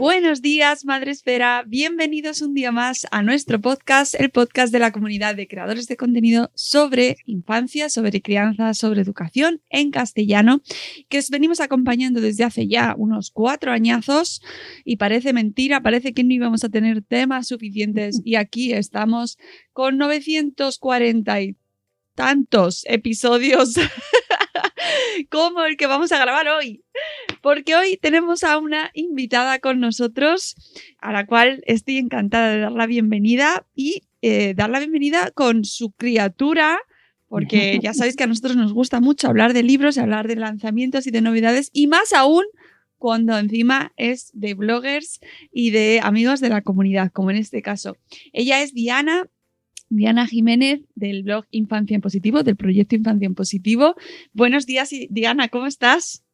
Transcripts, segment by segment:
Buenos días, Madre Esfera. Bienvenidos un día más a nuestro podcast, el podcast de la comunidad de creadores de contenido sobre infancia, sobre crianza, sobre educación en castellano, que os venimos acompañando desde hace ya unos cuatro añazos. Y parece mentira, parece que no íbamos a tener temas suficientes. Y aquí estamos con 940 y tantos episodios como el que vamos a grabar hoy. Porque hoy tenemos a una invitada con nosotros, a la cual estoy encantada de dar la bienvenida y eh, dar la bienvenida con su criatura, porque ya sabéis que a nosotros nos gusta mucho hablar de libros, hablar de lanzamientos y de novedades, y más aún cuando encima es de bloggers y de amigos de la comunidad, como en este caso. Ella es Diana Diana Jiménez del blog Infancia en Positivo, del proyecto Infancia en Positivo. Buenos días, Diana, ¿cómo estás?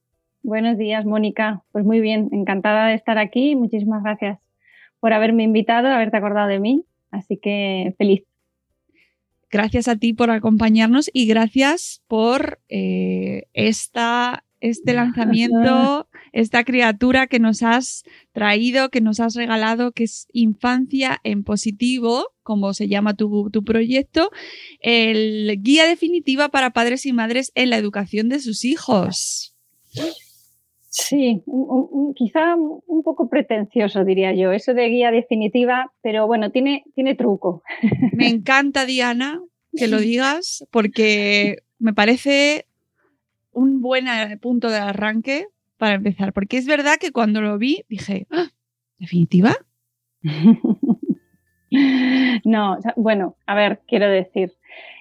Buenos días, Mónica. Pues muy bien, encantada de estar aquí. Muchísimas gracias por haberme invitado, haberte acordado de mí. Así que feliz. Gracias a ti por acompañarnos y gracias por eh, esta, este lanzamiento, esta criatura que nos has traído, que nos has regalado, que es Infancia en Positivo, como se llama tu, tu, proyecto, el guía definitiva para padres y madres en la educación de sus hijos. Sí, un, un, quizá un poco pretencioso, diría yo, eso de guía definitiva, pero bueno, tiene, tiene truco. Me encanta, Diana, que lo digas, porque me parece un buen punto de arranque para empezar, porque es verdad que cuando lo vi dije, ¿Ah, ¿definitiva? No, bueno, a ver, quiero decir,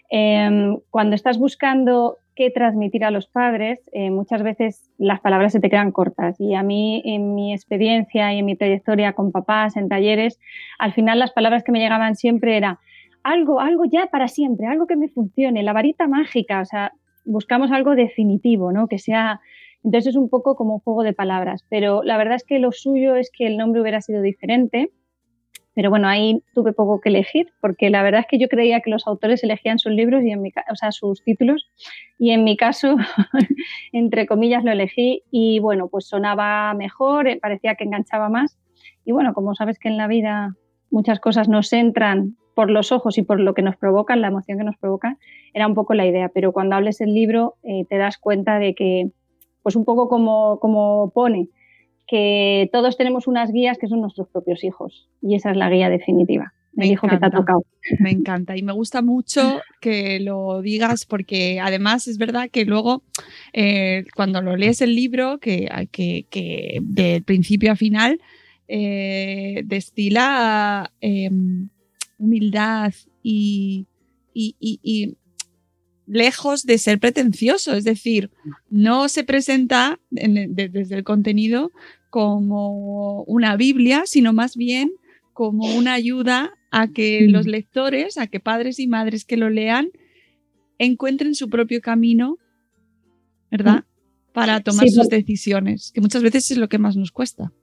eh, cuando estás buscando qué transmitir a los padres, eh, muchas veces las palabras se te quedan cortas. Y a mí, en mi experiencia y en mi trayectoria con papás, en talleres, al final las palabras que me llegaban siempre era algo, algo ya para siempre, algo que me funcione, la varita mágica, o sea, buscamos algo definitivo, ¿no? Que sea... Entonces es un poco como un juego de palabras, pero la verdad es que lo suyo es que el nombre hubiera sido diferente, pero bueno, ahí tuve poco que elegir, porque la verdad es que yo creía que los autores elegían sus libros y en mi, o sea, sus títulos, y en mi caso, entre comillas, lo elegí y bueno, pues sonaba mejor, eh, parecía que enganchaba más. Y bueno, como sabes que en la vida muchas cosas nos entran por los ojos y por lo que nos provocan, la emoción que nos provocan, era un poco la idea. Pero cuando hables el libro eh, te das cuenta de que, pues un poco como, como pone, que todos tenemos unas guías que son nuestros propios hijos y esa es la guía definitiva. Me dijo que te ha tocado. Me encanta y me gusta mucho que lo digas porque además es verdad que luego eh, cuando lo lees el libro, que, que, que del principio a final, eh, destila eh, humildad y, y, y, y lejos de ser pretencioso, es decir, no se presenta en, de, desde el contenido como una Biblia, sino más bien como una ayuda a que los lectores, a que padres y madres que lo lean, encuentren su propio camino, ¿verdad? Mm. Para tomar Sí, sus decisiones, que muchas veces es lo que más nos cuesta.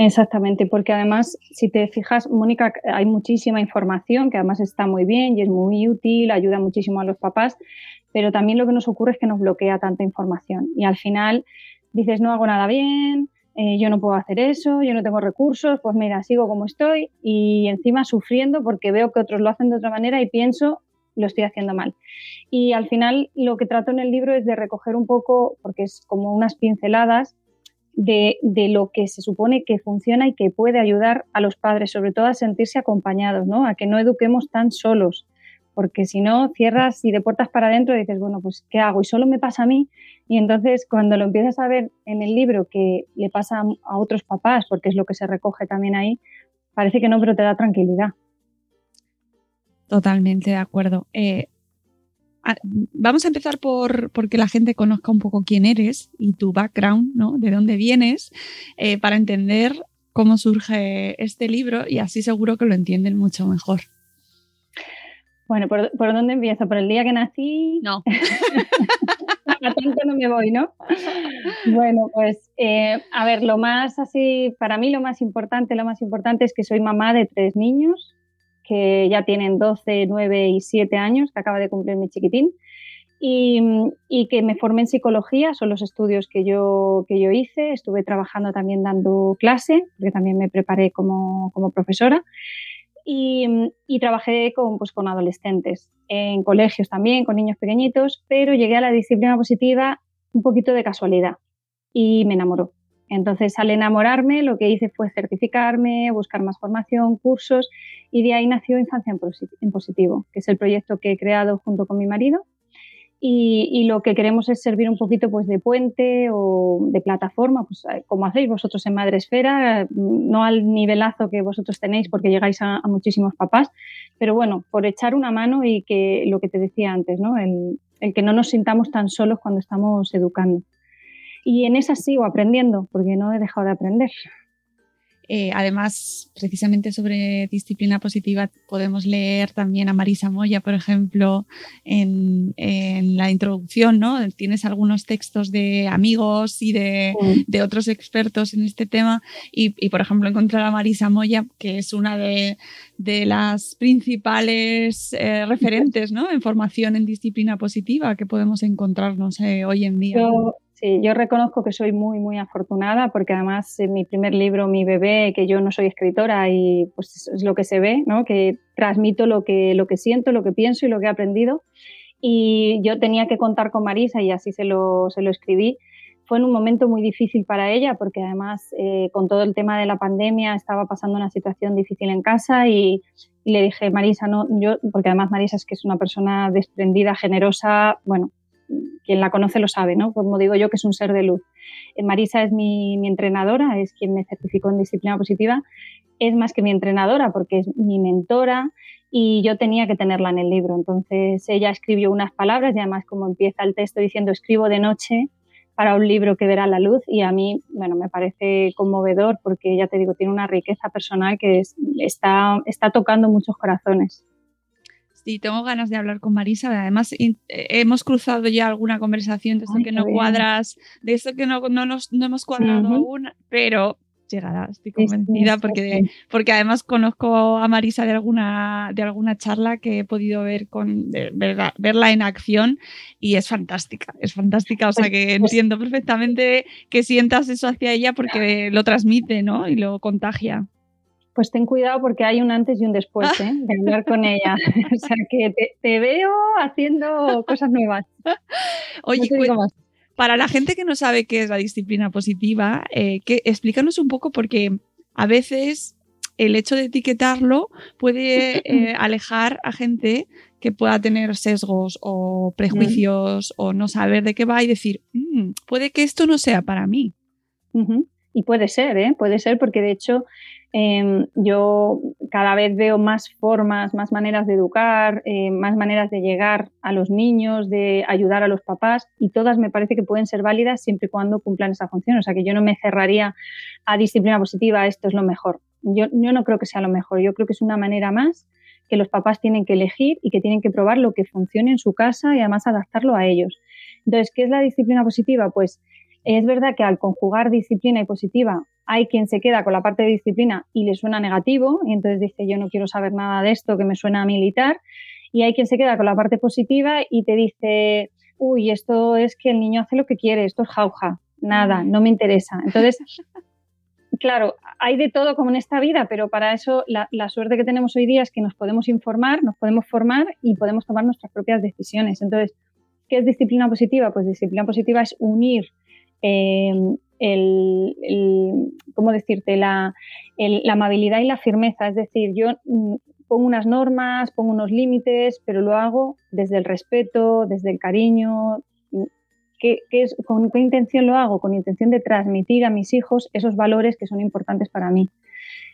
Exactamente, porque además, si te fijas, Mónica, hay muchísima información que además está muy bien y es muy útil, ayuda muchísimo a los papás, pero también lo que nos ocurre es que nos bloquea tanta información y al final dices, no hago nada bien, eh, yo no puedo hacer eso, yo no tengo recursos, pues mira, sigo como estoy y encima sufriendo porque veo que otros lo hacen de otra manera y pienso, lo estoy haciendo mal. Y al final lo que trato en el libro es de recoger un poco, porque es como unas pinceladas, de, de, lo que se supone que funciona y que puede ayudar a los padres, sobre todo a sentirse acompañados, ¿no? a que no eduquemos tan solos, porque si no cierras y de puertas para adentro y dices, bueno, pues ¿qué hago? Y solo me pasa a mí. Y entonces cuando lo empiezas a ver en el libro que le pasa a otros papás, porque es lo que se recoge también ahí, parece que no, pero te da tranquilidad. Totalmente de acuerdo. Eh, vamos a empezar por, por que la gente conozca un poco quién eres y tu background, ¿no? De dónde vienes, eh, para entender cómo surge este libro y así seguro que lo entienden mucho mejor. Bueno, ¿por, ¿por, dónde empiezo? ¿Por el día que nací? No. a tanto no me voy, ¿no? Bueno, pues eh, a ver, lo más así, para mí lo más importante, lo más importante es que soy mamá de tres niños que ya tienen 12, 9 y 7 años, que acaba de cumplir mi chiquitín, y, y, que me formé en psicología, son los estudios que yo, que yo hice, estuve trabajando también dando clase, porque también me preparé como, como profesora, y, y, trabajé con, pues, con adolescentes, en colegios también, con niños pequeñitos, pero llegué a la disciplina positiva un poquito de casualidad y me enamoró. Entonces, al enamorarme, lo que hice fue certificarme, buscar más formación, cursos, y de ahí nació Infancia en Positivo, que es el proyecto que he creado junto con mi marido. Y, y, lo que queremos es servir un poquito pues, de puente o de plataforma, pues, como hacéis vosotros en Madresfera, no al nivelazo que vosotros tenéis porque llegáis a, a, muchísimos papás, pero bueno, por echar una mano y que lo que te decía antes, ¿no? el, el que no nos sintamos tan solos cuando estamos educando. Y en esa sigo aprendiendo, porque no he dejado de aprender. Eh, además, precisamente sobre disciplina positiva, podemos leer también a Marisa Moya, por ejemplo, en, en la introducción, ¿no? Tienes algunos textos de amigos y de, sí. de otros expertos en este tema. Y, y, por ejemplo, encontrar a Marisa Moya, que es una de, de las principales eh, referentes ¿no? en formación en disciplina positiva que podemos encontrarnos eh, hoy en día. Yo, Sí, yo reconozco que soy muy, muy afortunada porque además en mi primer libro, Mi bebé, que yo no soy escritora y pues es lo que se ve, ¿no? que transmito lo que, lo que siento, lo que pienso y lo que he aprendido. Y yo tenía que contar con Marisa y así se lo, se lo escribí. Fue en un momento muy difícil para ella porque además eh, con todo el tema de la pandemia estaba pasando una situación difícil en casa y, y le dije, Marisa, no, yo, porque además Marisa es que es una persona desprendida, generosa, bueno, quien la conoce lo sabe, ¿no? Como digo yo, que es un ser de luz. Marisa es mi, entrenadora, es quien me certificó en disciplina positiva, es más que mi entrenadora porque es mi mentora y yo tenía que tenerla en el libro. Entonces ella escribió unas palabras y además como empieza el texto diciendo escribo de noche para un libro que verá la luz y a mí, bueno, me parece conmovedor porque ya te digo, tiene una riqueza personal que es, está, está tocando muchos corazones. Sí, tengo ganas de hablar con Marisa. Además, hemos cruzado ya alguna conversación de esto Ay, que no bien. cuadras, de esto que no, no, nos, no hemos cuadrado Ujú. aún, pero llegará, estoy sí, convencida, sí, porque, sí. porque además conozco a Marisa de alguna, de alguna charla que he podido ver con de verla, verla en acción y es fantástica, es fantástica. O sea Pues- que entiendo perfectamente que sientas eso hacia ella porque lo transmite, ¿no? Y lo contagia. Pues ten cuidado porque hay un antes y un después ¿eh? de hablar con ella. o sea que te, te veo haciendo cosas nuevas. Oye, No más. para la gente que no sabe qué es la disciplina positiva, eh, que, explícanos un poco porque a veces el hecho de etiquetarlo puede eh, alejar a gente que pueda tener sesgos o prejuicios o no saber de qué va y decir, "Mm, puede que esto no sea para mí. Y puede ser, ¿eh? puede ser porque de hecho eh, yo cada vez veo más formas, más maneras de educar, eh, más maneras de llegar a los niños, de ayudar a los papás y todas me parece que pueden ser válidas siempre y cuando cumplan esa función. O sea que yo no me cerraría a disciplina positiva, esto es lo mejor. Yo, yo no creo que sea lo mejor, yo creo que es una manera más que los papás tienen que elegir y que tienen que probar lo que funcione en su casa y además adaptarlo a ellos. Entonces, ¿qué es la disciplina positiva? Pues es verdad que al conjugar disciplina y positiva hay quien se queda con la parte de disciplina y le suena negativo y entonces dice yo no quiero saber nada de esto que me suena a militar y hay quien se queda con la parte positiva y te dice uy, esto es que el niño hace lo que quiere, esto es jauja, nada, no me interesa. Entonces, claro, hay de todo como en esta vida, pero para eso la, suerte que tenemos hoy día es que nos podemos informar, nos podemos formar y podemos tomar nuestras propias decisiones. Entonces, ¿qué es disciplina positiva? Pues disciplina positiva es unir eh, el, ¿cómo decirte? La, la, amabilidad y la firmeza. Es decir, yo mm, pongo unas normas, pongo unos límites, pero lo hago desde el respeto, desde el cariño. ¿Qué, es, ¿Con qué intención lo hago? Con intención de transmitir a mis hijos esos valores que son importantes para mí.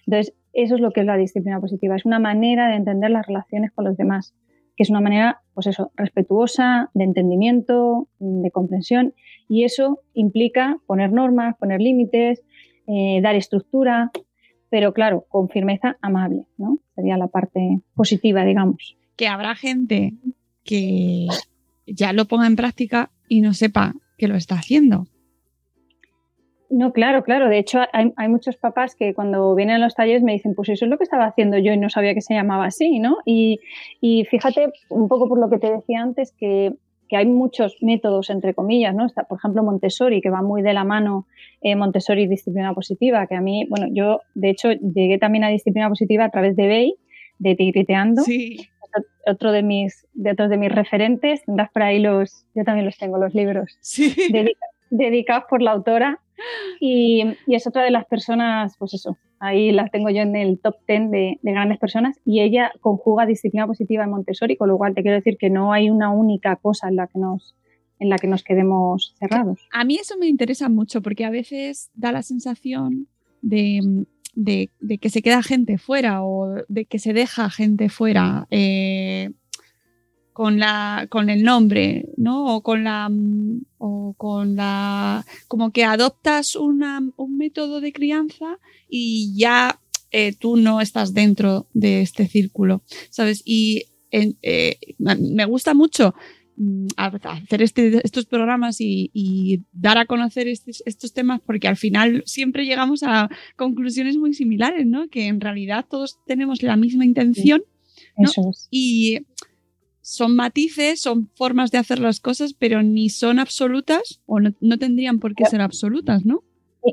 Entonces, eso es lo que es la disciplina positiva. Es una manera de entender las relaciones con los demás, que es una manera, pues eso, respetuosa, de entendimiento, de comprensión. Y eso implica poner normas, poner límites, eh, dar estructura, pero claro, con firmeza amable, ¿no? Sería la parte positiva, digamos. Que habrá gente que ya lo ponga en práctica y no sepa que lo está haciendo. No, claro, claro. De hecho, hay, muchos papás que cuando vienen a los talleres me dicen, pues eso es lo que estaba haciendo yo y no sabía que se llamaba así, ¿no? Y, y fíjate, un poco por lo que te decía antes, que que hay muchos métodos, entre comillas, ¿no? Está, por ejemplo, Montessori, que va muy de la mano eh, Montessori disciplina positiva, que a mí, bueno, yo de hecho llegué también a disciplina positiva a través de Bey, de Tigriteando. Sí. Otro de mis, de otros de mis referentes, tendrás por ahí los, yo también los tengo, los libros, sí. dedicados por la autora. Y, y, es otra de las personas, pues eso, ahí la tengo yo en el top 10 de, grandes personas y ella conjuga disciplina positiva en Montessori, con lo cual te quiero decir que no hay una única cosa en la que nos en la que nos quedemos cerrados. A mí eso me interesa mucho porque a veces da la sensación de, que se queda gente fuera o de que se deja gente fuera. Eh, con la con el nombre, ¿no? O con la o con la como que adoptas una, un método de crianza y ya eh, tú no estás dentro de este círculo, ¿sabes? Y eh, me gusta mucho mm, hacer este, estos programas y, dar a conocer estos, temas porque al final siempre llegamos a conclusiones muy similares, ¿no? Que en realidad todos tenemos la misma intención. Y son matices, son formas de hacer las cosas, pero ni son absolutas o no, tendrían por qué ser absolutas, ¿no?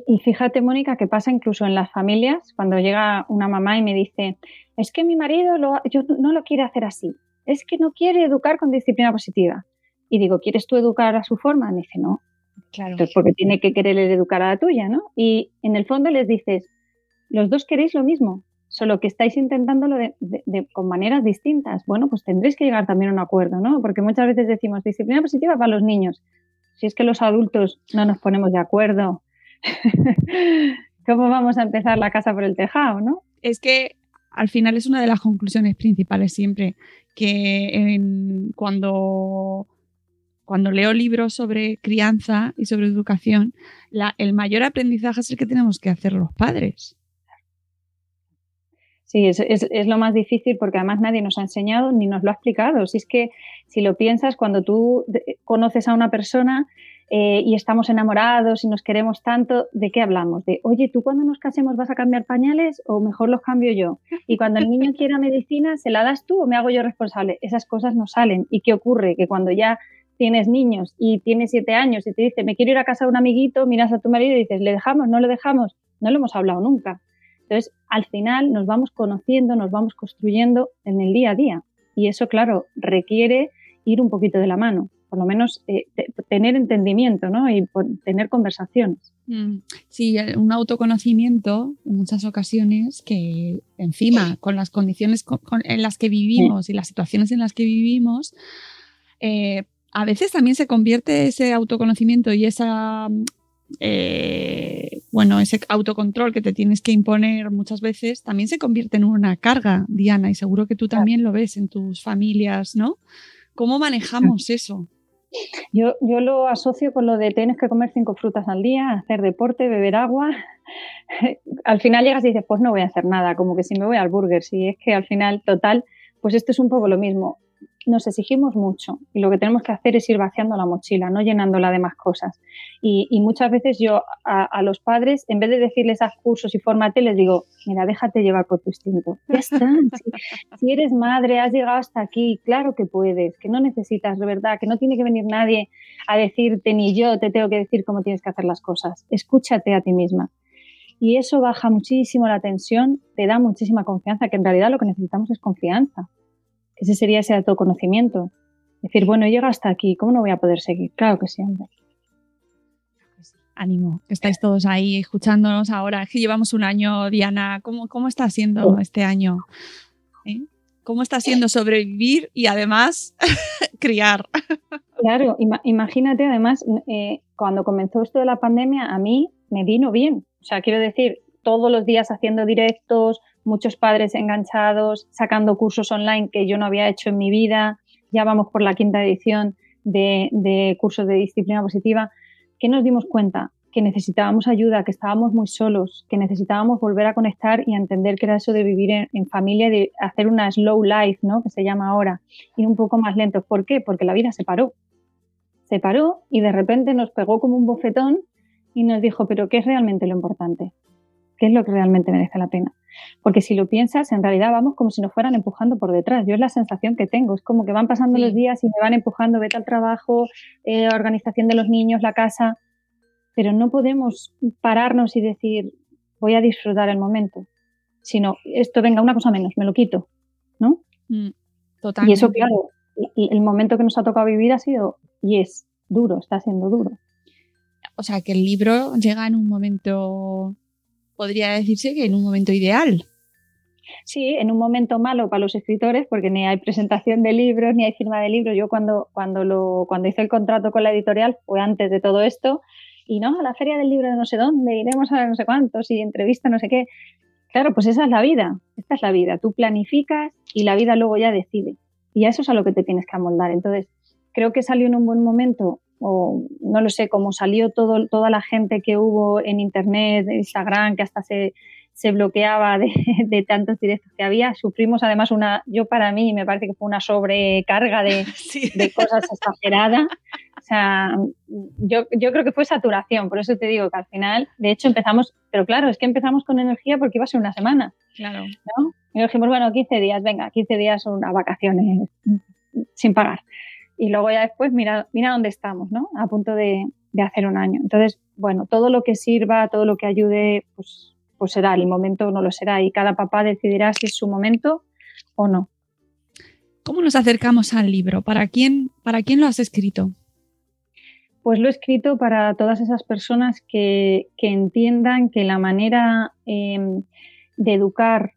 Y, fíjate, Mónica, que pasa incluso en las familias, cuando llega una mamá y me dice, es que mi marido no lo quiere hacer así, es que no quiere educar con disciplina positiva. Y digo, ¿quieres tú educar a su forma? Me dice, no. Claro. Entonces, porque tiene que querer educar a la tuya, ¿no? Y en el fondo les dices, los dos queréis lo mismo, solo que estáis intentándolo de, con maneras distintas. Bueno, pues tendréis que llegar también a un acuerdo, ¿no? Porque muchas veces decimos disciplina positiva para los niños. Si es que los adultos no nos ponemos de acuerdo, ¿cómo vamos a empezar la casa por el tejado, no? Es que al final es una de las conclusiones principales siempre, que cuando, cuando leo libros sobre crianza y sobre educación, el mayor aprendizaje es el que tenemos que hacer los padres. Sí, es, es, lo más difícil porque además nadie nos ha enseñado ni nos lo ha explicado. Si es que, si lo piensas, cuando tú conoces a una persona eh, y estamos enamorados y nos queremos tanto, ¿de qué hablamos? De, oye, ¿tú cuando nos casemos vas a cambiar pañales o mejor los cambio yo? Y cuando el niño quiera medicina, ¿se la das tú o me hago yo responsable? Esas cosas no salen. ¿Y qué ocurre? Que cuando ya tienes niños y tienes siete años y te dice, me quiero ir a casa de un amiguito, miras a tu marido y dices, ¿le dejamos? ¿No le dejamos? No lo hemos hablado nunca. Entonces, al final nos vamos conociendo, nos vamos construyendo en el día a día. Y eso, claro, requiere ir un poquito de la mano, por lo menos eh, tener entendimiento ¿no? y tener conversaciones. Mm, sí, un autoconocimiento en muchas ocasiones que encima con las condiciones en las que vivimos y las situaciones en las que vivimos, eh, a veces también se convierte ese autoconocimiento y esa eh, bueno, ese autocontrol que te tienes que imponer muchas veces también se convierte en una carga, Diana, y seguro que tú también lo ves en tus familias, ¿no? ¿Cómo manejamos eso? Yo, yo lo asocio con lo de tienes que comer cinco frutas al día, hacer deporte, beber agua. al final llegas y dices, pues no voy a hacer nada, como que si me voy al burger, si es que al final, total, Pues esto es un poco lo mismo nos exigimos mucho y lo que tenemos que hacer es ir vaciando la mochila, no llenándola de más cosas. Y, muchas veces yo a, los padres, en vez de decirles haz cursos y fórmate, les digo, mira, déjate llevar por tu instinto. Ya está. Si, eres madre, has llegado hasta aquí, claro que puedes, que no necesitas, de verdad, que no tiene que venir nadie a decirte, ni yo te tengo que decir cómo tienes que hacer las cosas. Escúchate a ti misma. Y eso baja muchísimo la tensión, te da muchísima confianza, que en realidad lo que necesitamos es confianza ese sería ese autoconocimiento. Decir, bueno, llega hasta aquí, ¿cómo no voy a poder seguir? Claro que sí, hombre. Ánimo, que estáis todos ahí escuchándonos ahora. Es que llevamos un año, Diana. ¿Cómo, cómo está siendo oh. este año? ¿Eh? ¿Cómo está siendo sobrevivir y además criar? Claro, imagínate, además, eh, cuando comenzó esto de la pandemia, a mí me vino bien. O sea, quiero decir, todos los días haciendo directos, muchos padres enganchados, sacando cursos online que yo no había hecho en mi vida. Ya vamos por la quinta edición de, cursos de disciplina positiva. que nos dimos cuenta? Que necesitábamos ayuda, que estábamos muy solos, que necesitábamos volver a conectar y a entender que era eso de vivir en, familia, de hacer una slow life, ¿no? Que se llama ahora, ir un poco más lento. ¿Por qué? Porque la vida se paró. Se paró y de repente nos pegó como un bofetón y nos dijo, pero ¿qué es realmente lo importante? ¿Qué es lo que realmente merece la pena? Porque si lo piensas, en realidad vamos como si nos fueran empujando por detrás. Yo es la sensación que tengo. Es como que van pasando los días y me van empujando, vete al trabajo, eh, organización de los niños, la casa. Pero no podemos pararnos y decir, voy a disfrutar el momento. Sino, esto venga, una cosa menos, me lo quito. ¿No? Mm, y eso, claro, el momento que nos ha tocado vivir ha sido, y es duro, está siendo duro. O sea, que el libro llega en un momento podría decirse que en un momento ideal. Sí, en un momento malo para los escritores, porque ni hay presentación de libros, ni hay firma de libros. Yo cuando, cuando, lo, cuando hice el contrato con la editorial fue antes de todo esto, y no, a la feria del libro de no sé dónde, iremos a no sé cuántos, y entrevista no sé qué. Claro, pues esa es la vida, esta es la vida. Tú planificas y la vida luego ya decide. Y a eso es a lo que te tienes que amoldar. Entonces, creo que salió en un buen momento o no lo sé, cómo salió todo, toda la gente que hubo en Internet, en Instagram, que hasta se, se bloqueaba de, de, tantos directos que había. Sufrimos además una, yo para mí me parece que fue una sobrecarga de, de cosas exageradas. O sea, yo, yo creo que fue saturación, por eso te digo que al final, de hecho empezamos, pero claro, es que empezamos con energía porque iba a ser una semana. Claro. ¿no? Y dijimos, bueno, 15 días, venga, 15 días son unas vacaciones sin pagar y luego ya después mira, mira dónde estamos, ¿no? A punto de, hacer un año. Entonces, bueno, todo lo que sirva, todo lo que ayude, pues, pues será, el momento no lo será y cada papá decidirá si es su momento o no. ¿Cómo nos acercamos al libro? ¿Para quién, para quién lo has escrito? Pues lo he escrito para todas esas personas que, entiendan que la manera em, de educar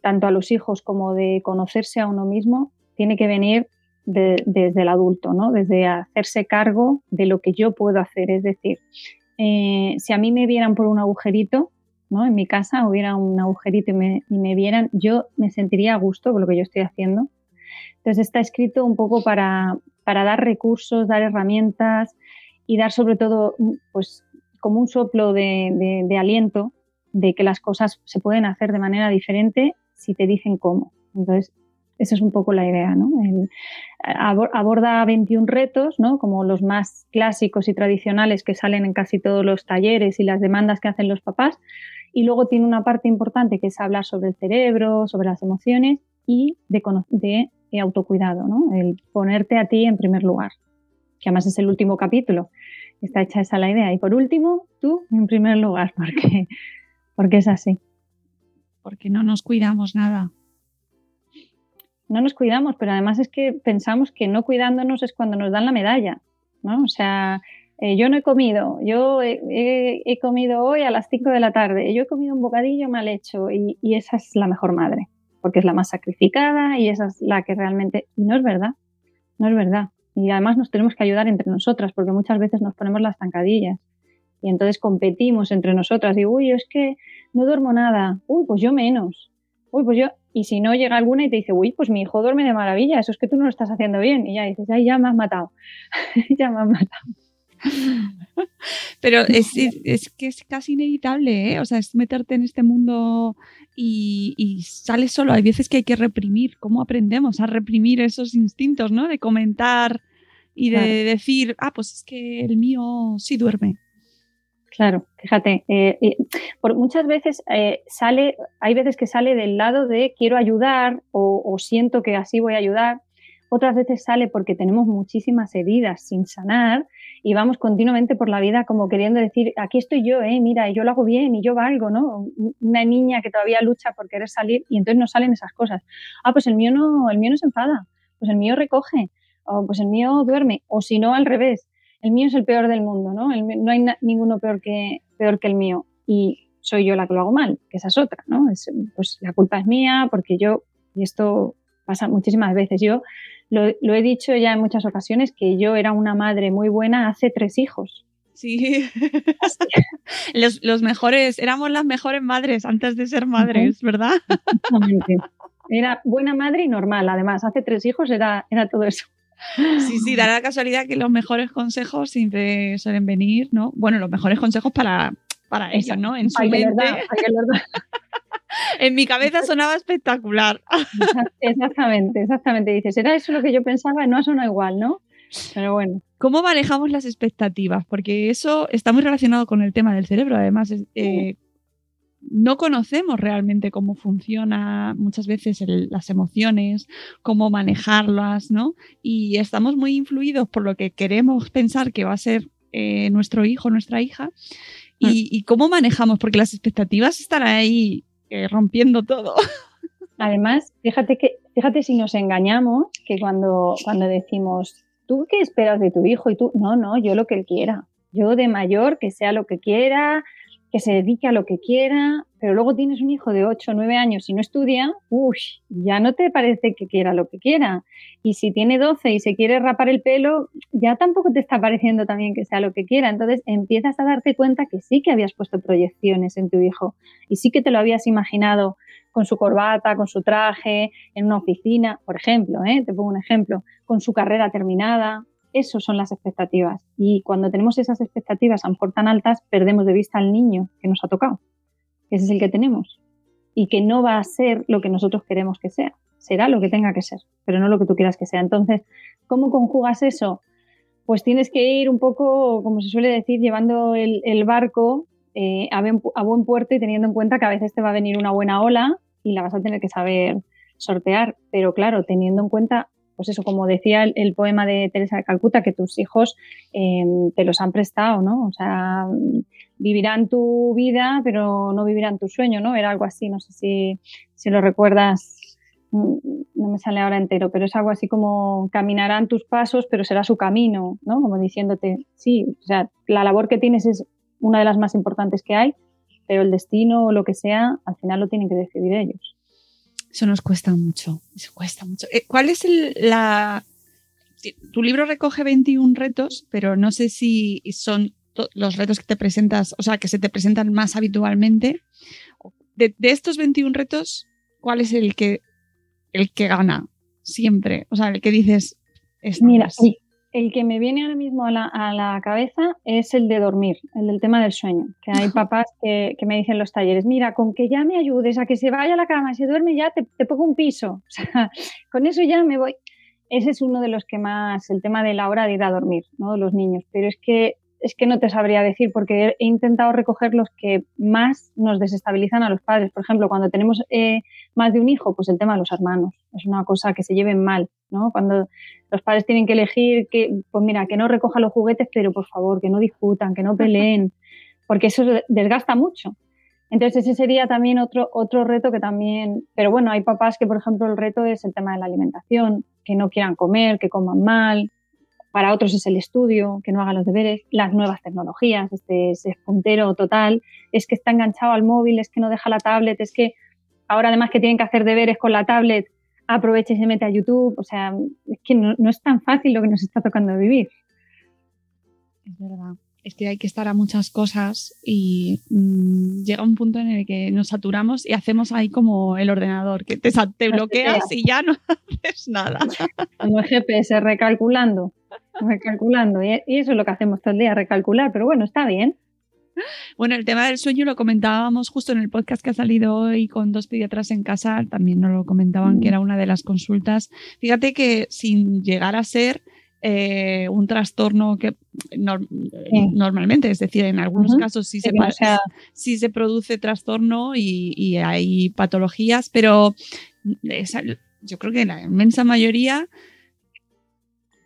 tanto a los hijos como de conocerse a uno mismo tiene que venir desde el adulto, ¿no? desde hacerse cargo de lo que yo puedo hacer. Es decir, eh, si a mí me vieran por un agujerito, ¿no? en mi casa hubiera un agujerito y me, y me, vieran, yo me sentiría a gusto con lo que yo estoy haciendo. Entonces está escrito un poco para, para dar recursos, dar herramientas y dar sobre todo pues, como un soplo de, de, de aliento de que las cosas se pueden hacer de manera diferente si te dicen cómo. Entonces, esa es un poco la idea, ¿no? aborda 21 retos, ¿no? Como los más clásicos y tradicionales que salen en casi todos los talleres y las demandas que hacen los papás. Y luego tiene una parte importante que es hablar sobre el cerebro, sobre las emociones y de, de autocuidado, ¿no? El ponerte a ti en primer lugar, que además es el último capítulo. Está hecha esa la idea. Y por último, tú en primer lugar, porque, porque es así. Porque no nos cuidamos nada no nos cuidamos, pero además es que pensamos que no cuidándonos es cuando nos dan la medalla, ¿no? O sea, eh, yo no he comido, yo he, comido hoy a las 5 de la tarde, yo he comido un bocadillo mal hecho y, esa es la mejor madre, porque es la más sacrificada y esa es la que realmente... Y no es verdad, no es verdad. Y además nos tenemos que ayudar entre nosotras, porque muchas veces nos ponemos las zancadillas y entonces competimos entre nosotras y, uy, es que no duermo nada, uy, pues yo menos, uy, pues yo, y si no llega alguna y te dice, uy, pues mi hijo duerme de maravilla, eso es que tú no lo estás haciendo bien. Y ya dices, ay, ya me has matado, ya me has matado. Pero es, que es casi inevitable, ¿eh? O sea, es meterte en este mundo y, y, sales solo. Hay veces que hay que reprimir. ¿Cómo aprendemos a reprimir esos instintos, ¿no? De comentar y de decir, ah, pues es que el mío sí duerme. Claro, fíjate, eh, por muchas veces eh, sale, hay veces que sale del lado de quiero ayudar o, siento que así voy a ayudar, otras veces sale porque tenemos muchísimas heridas sin sanar y vamos continuamente por la vida como queriendo decir, aquí estoy yo, eh, mira, yo lo hago bien y yo valgo, ¿no? Una niña que todavía lucha por querer salir y entonces no salen esas cosas. Ah, pues el mío no, el mío no se enfada, pues el mío recoge, o pues el mío duerme, o si no al revés, el mío es el peor del mundo, ¿no? no hay ninguno peor que, peor que el mío y soy yo la que lo hago mal, que esa es otra, ¿no? pues la culpa es mía porque yo, y esto pasa muchísimas veces, yo lo, he dicho ya en muchas ocasiones que yo era una madre muy buena hace tres hijos. Sí, los, los, mejores, éramos las mejores madres antes de ser madres, ¿verdad? Era buena madre y normal, además, hace tres hijos era, era todo eso. Sí, sí, da la casualidad que los mejores consejos siempre suelen venir, ¿no? Bueno, los mejores consejos para, para eso, ¿no? En su mente. en mi cabeza sonaba espectacular. Exactamente, exactamente. Dices, era eso lo que yo pensaba, no ha sonado igual, ¿no? Pero bueno. ¿Cómo manejamos las expectativas? Porque eso está muy relacionado con el tema del cerebro, además. Eh, no conocemos realmente cómo funciona muchas veces las emociones, cómo manejarlas, ¿no? Y estamos muy influidos por lo que queremos pensar que va a ser eh, nuestro hijo, nuestra hija, y, mm. cómo manejamos, porque las expectativas están ahí eh, rompiendo todo. Además, fíjate que, fíjate si nos engañamos, que cuando, cuando decimos, ¿tú qué esperas de tu hijo? Y tú, no, no, yo lo que él quiera. Yo de mayor, que sea lo que quiera, que se dedique a lo que quiera, pero luego tienes un hijo de 8 o 9 años y no estudia, uff, ya no te parece que quiera lo que quiera. Y si tiene 12 y se quiere rapar el pelo, ya tampoco te está pareciendo también que sea lo que quiera. Entonces empiezas a darte cuenta que sí que habías puesto proyecciones en tu hijo y sí que te lo habías imaginado con su corbata, con su traje, en una oficina, por ejemplo, ¿eh? te pongo un ejemplo, con su carrera terminada, esas son las expectativas. Y cuando tenemos esas expectativas a lo tan altas, perdemos de vista al niño que nos ha tocado. Ese es el que tenemos. Y que no va a ser lo que nosotros queremos que sea. Será lo que tenga que ser, pero no lo que tú quieras que sea. Entonces, ¿cómo conjugas eso? Pues tienes que ir un poco, como se suele decir, llevando el, barco eh, a, a buen puerto y teniendo en cuenta que a veces te va a venir una buena ola y la vas a tener que saber sortear. Pero claro, teniendo en cuenta pues eso, como decía el, poema de Teresa de Calcuta, que tus hijos eh, te los han prestado, ¿no? O sea, vivirán tu vida, pero no vivirán tu sueño, ¿no? Era algo así, no sé si, si lo recuerdas, no me sale ahora entero, pero es algo así como caminarán tus pasos, pero será su camino, ¿no? Como diciéndote, sí, o sea, la labor que tienes es una de las más importantes que hay, pero el destino o lo que sea, al final lo tienen que decidir ellos. Eso nos cuesta mucho, eso cuesta mucho. Eh, ¿Cuál es el, la... Tu libro recoge 21 retos, pero no sé si son los retos que te presentas, o sea, que se te presentan más habitualmente. De, estos 21 retos, ¿cuál es el que, el que gana siempre? O sea, el que dices... Mira, el que me viene ahora mismo a la, cabeza es el de dormir, el del tema del sueño. Que hay papás que, me dicen en los talleres, mira, con que ya me ayudes a que se vaya a la cama, se duerme ya, te, te pongo un piso. O sea, con eso ya me voy. Ese es uno de los que más, el tema de la hora de ir a dormir, ¿no? Los niños. Pero es que es que no te sabría decir porque he intentado recoger los que más nos desestabilizan a los padres. Por ejemplo, cuando tenemos eh, más de un hijo, pues el tema de los hermanos es una cosa que se lleven mal, ¿no? Cuando los padres tienen que elegir que, pues mira, que no recoja los juguetes, pero por favor, que no discutan, que no peleen, porque eso desgasta mucho. Entonces ese sería también otro, otro reto que también, pero bueno, hay papás que por ejemplo el reto es el tema de la alimentación, que no quieran comer, que coman mal, para otros es el estudio, que no haga los deberes, las nuevas tecnologías, este, ese puntero total, es que está enganchado al móvil, es que no deja la tablet, es que ahora además que tienen que hacer deberes con la tablet, aprovecha y se mete a YouTube, o sea, es que no, es tan fácil lo que nos está tocando vivir. Es verdad. es que hay que estar a muchas cosas y mm, llega un punto en el que nos saturamos y hacemos ahí como el ordenador, que te, te bloqueas y ya no haces nada. Como el GPS, recalculando, recalculando. Y eso es lo que hacemos todo el día, recalcular, pero bueno, está bien. Bueno, el tema del sueño lo comentábamos justo en el podcast que ha salido hoy con dos pediatras en casa, también nos lo comentaban que era una de las consultas. Fíjate que sin llegar a ser eh, un trastorno que normalmente, es decir, en algunos casos sí, se, se, produce trastorno y, hay patologías, pero yo creo que la inmensa mayoría...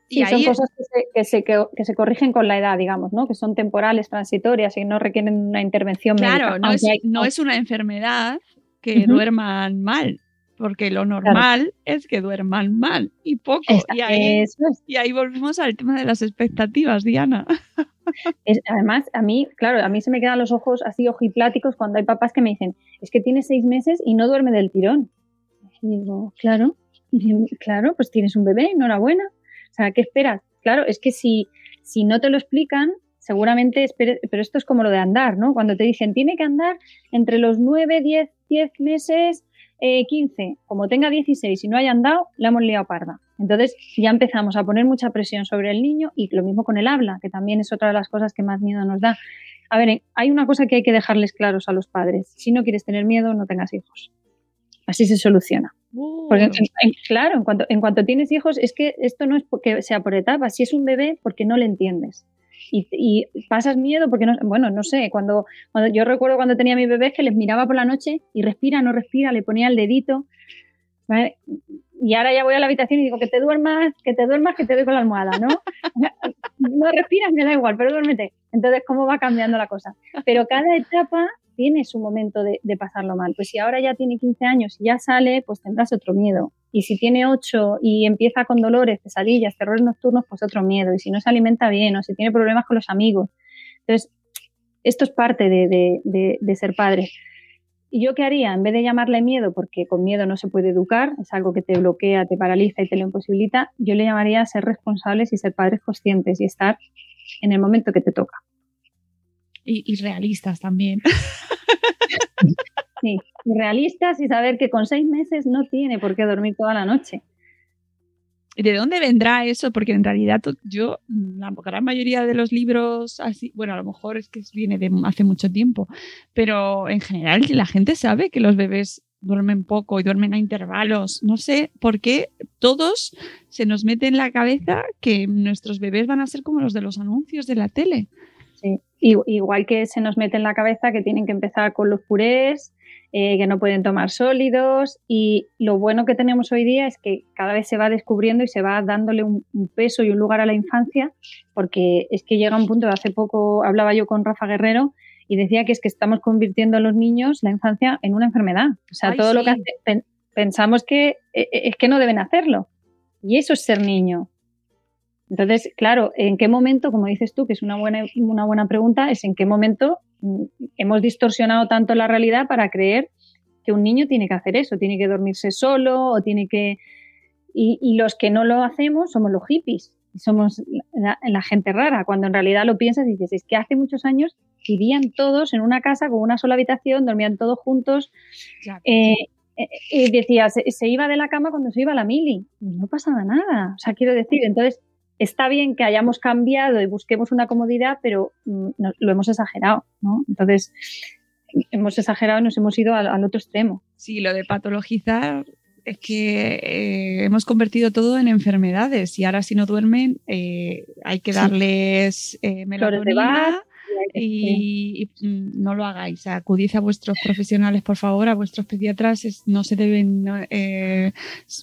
Sí, son cosas que se, que, se, corrigen con la edad, digamos, ¿no? Que son temporales, transitorias y no requieren una intervención claro, no, es, no es una enfermedad que duerman mal, porque lo normal es que duerman mal y poco. y, ahí, y ahí volvemos al tema de las expectativas, Diana. además, a mí, claro, a mí se me quedan los ojos así ojipláticos cuando hay papás que me dicen, es que tiene seis meses y no duerme del tirón. Y digo, claro, claro, pues tienes un bebé, enhorabuena. O sea, ¿qué esperas? Claro, es que si, si no te lo explican, seguramente, pero esto es como lo de andar, ¿no? Cuando te dicen, tiene que andar entre los nueve, diez, diez meses 15, eh, como tenga 16 y no hayan dado, le hemos liado parda. Entonces ya empezamos a poner mucha presión sobre el niño y lo mismo con el habla, que también es otra de las cosas que más miedo nos da. A ver, hay una cosa que hay que dejarles claros a los padres. Si no quieres tener miedo, no tengas hijos. Así se soluciona. Porque, claro, en cuanto, en cuanto tienes hijos, es que esto no es porque sea por etapas. Si es un bebé, porque no le entiendes y, pasas miedo porque no, bueno, no sé, cuando, cuando yo recuerdo cuando tenía mi bebé que les miraba por la noche y respira, no respira, le ponía el dedito. Y ahora ya voy a la habitación y digo que te duermas, que te duermas, que te doy con la almohada, ¿no? no respiras, me da igual, pero duérmete. Entonces, ¿cómo va cambiando la cosa? Pero cada etapa tiene su momento de, pasarlo mal. Pues si ahora ya tiene 15 años y ya sale, pues tendrás otro miedo. Y si tiene 8 y empieza con dolores, pesadillas, terrores nocturnos, pues otro miedo. Y si no se alimenta bien o si tiene problemas con los amigos. Entonces, esto es parte de, de ser padre. ¿Y yo qué haría? En vez de llamarle miedo, porque con miedo no se puede educar, es algo que te bloquea, te paraliza y te lo imposibilita, yo le llamaría a ser responsables y ser padres conscientes y estar en el momento que te toca. Y, realistas también. Sí, realistas y saber que con seis meses no tiene por qué dormir toda la noche. ¿De dónde vendrá eso? Porque en realidad yo, la gran mayoría de los libros así, bueno, a lo mejor es que viene de hace mucho tiempo, pero en general la gente sabe que los bebés duermen poco y duermen a intervalos. No sé por qué todos se nos mete en la cabeza que nuestros bebés van a ser como los de los anuncios de la tele. Igual que se nos mete en la cabeza que tienen que empezar con los purés, eh, que no pueden tomar sólidos y lo bueno que tenemos hoy día es que cada vez se va descubriendo y se va dándole un, peso y un lugar a la infancia porque es que llega un punto, hace poco hablaba yo con Rafa Guerrero y decía que es que estamos convirtiendo a los niños la infancia en una enfermedad. O sea, todo lo que pensamos que e, e, es que no deben hacerlo. Y eso es ser niño. Entonces, claro, ¿en qué momento, como dices tú, que es una buena, una buena pregunta, es en qué momento mm, hemos distorsionado tanto la realidad para creer que un niño tiene que hacer eso, tiene que dormirse solo o tiene que... Y, los que no lo hacemos somos los hippies, somos la, gente rara, cuando en realidad lo piensas y dices, es que hace muchos años vivían todos en una casa con una sola habitación, dormían todos juntos. Eh, eh, y decía, se, se, iba de la cama cuando se iba a la mili. Y no pasaba nada. O sea, quiero decir, entonces está bien que hayamos cambiado y busquemos una comodidad, pero mm, lo hemos exagerado, ¿no? Entonces, hemos exagerado y nos hemos ido al, otro extremo. Sí, lo de patologizar es que eh, hemos convertido todo en enfermedades y ahora si no duermen eh, hay que darles eh, melatonina y, mm, no lo hagáis. Acudid a vuestros profesionales, por favor, a vuestros pediatras. no se deben eh,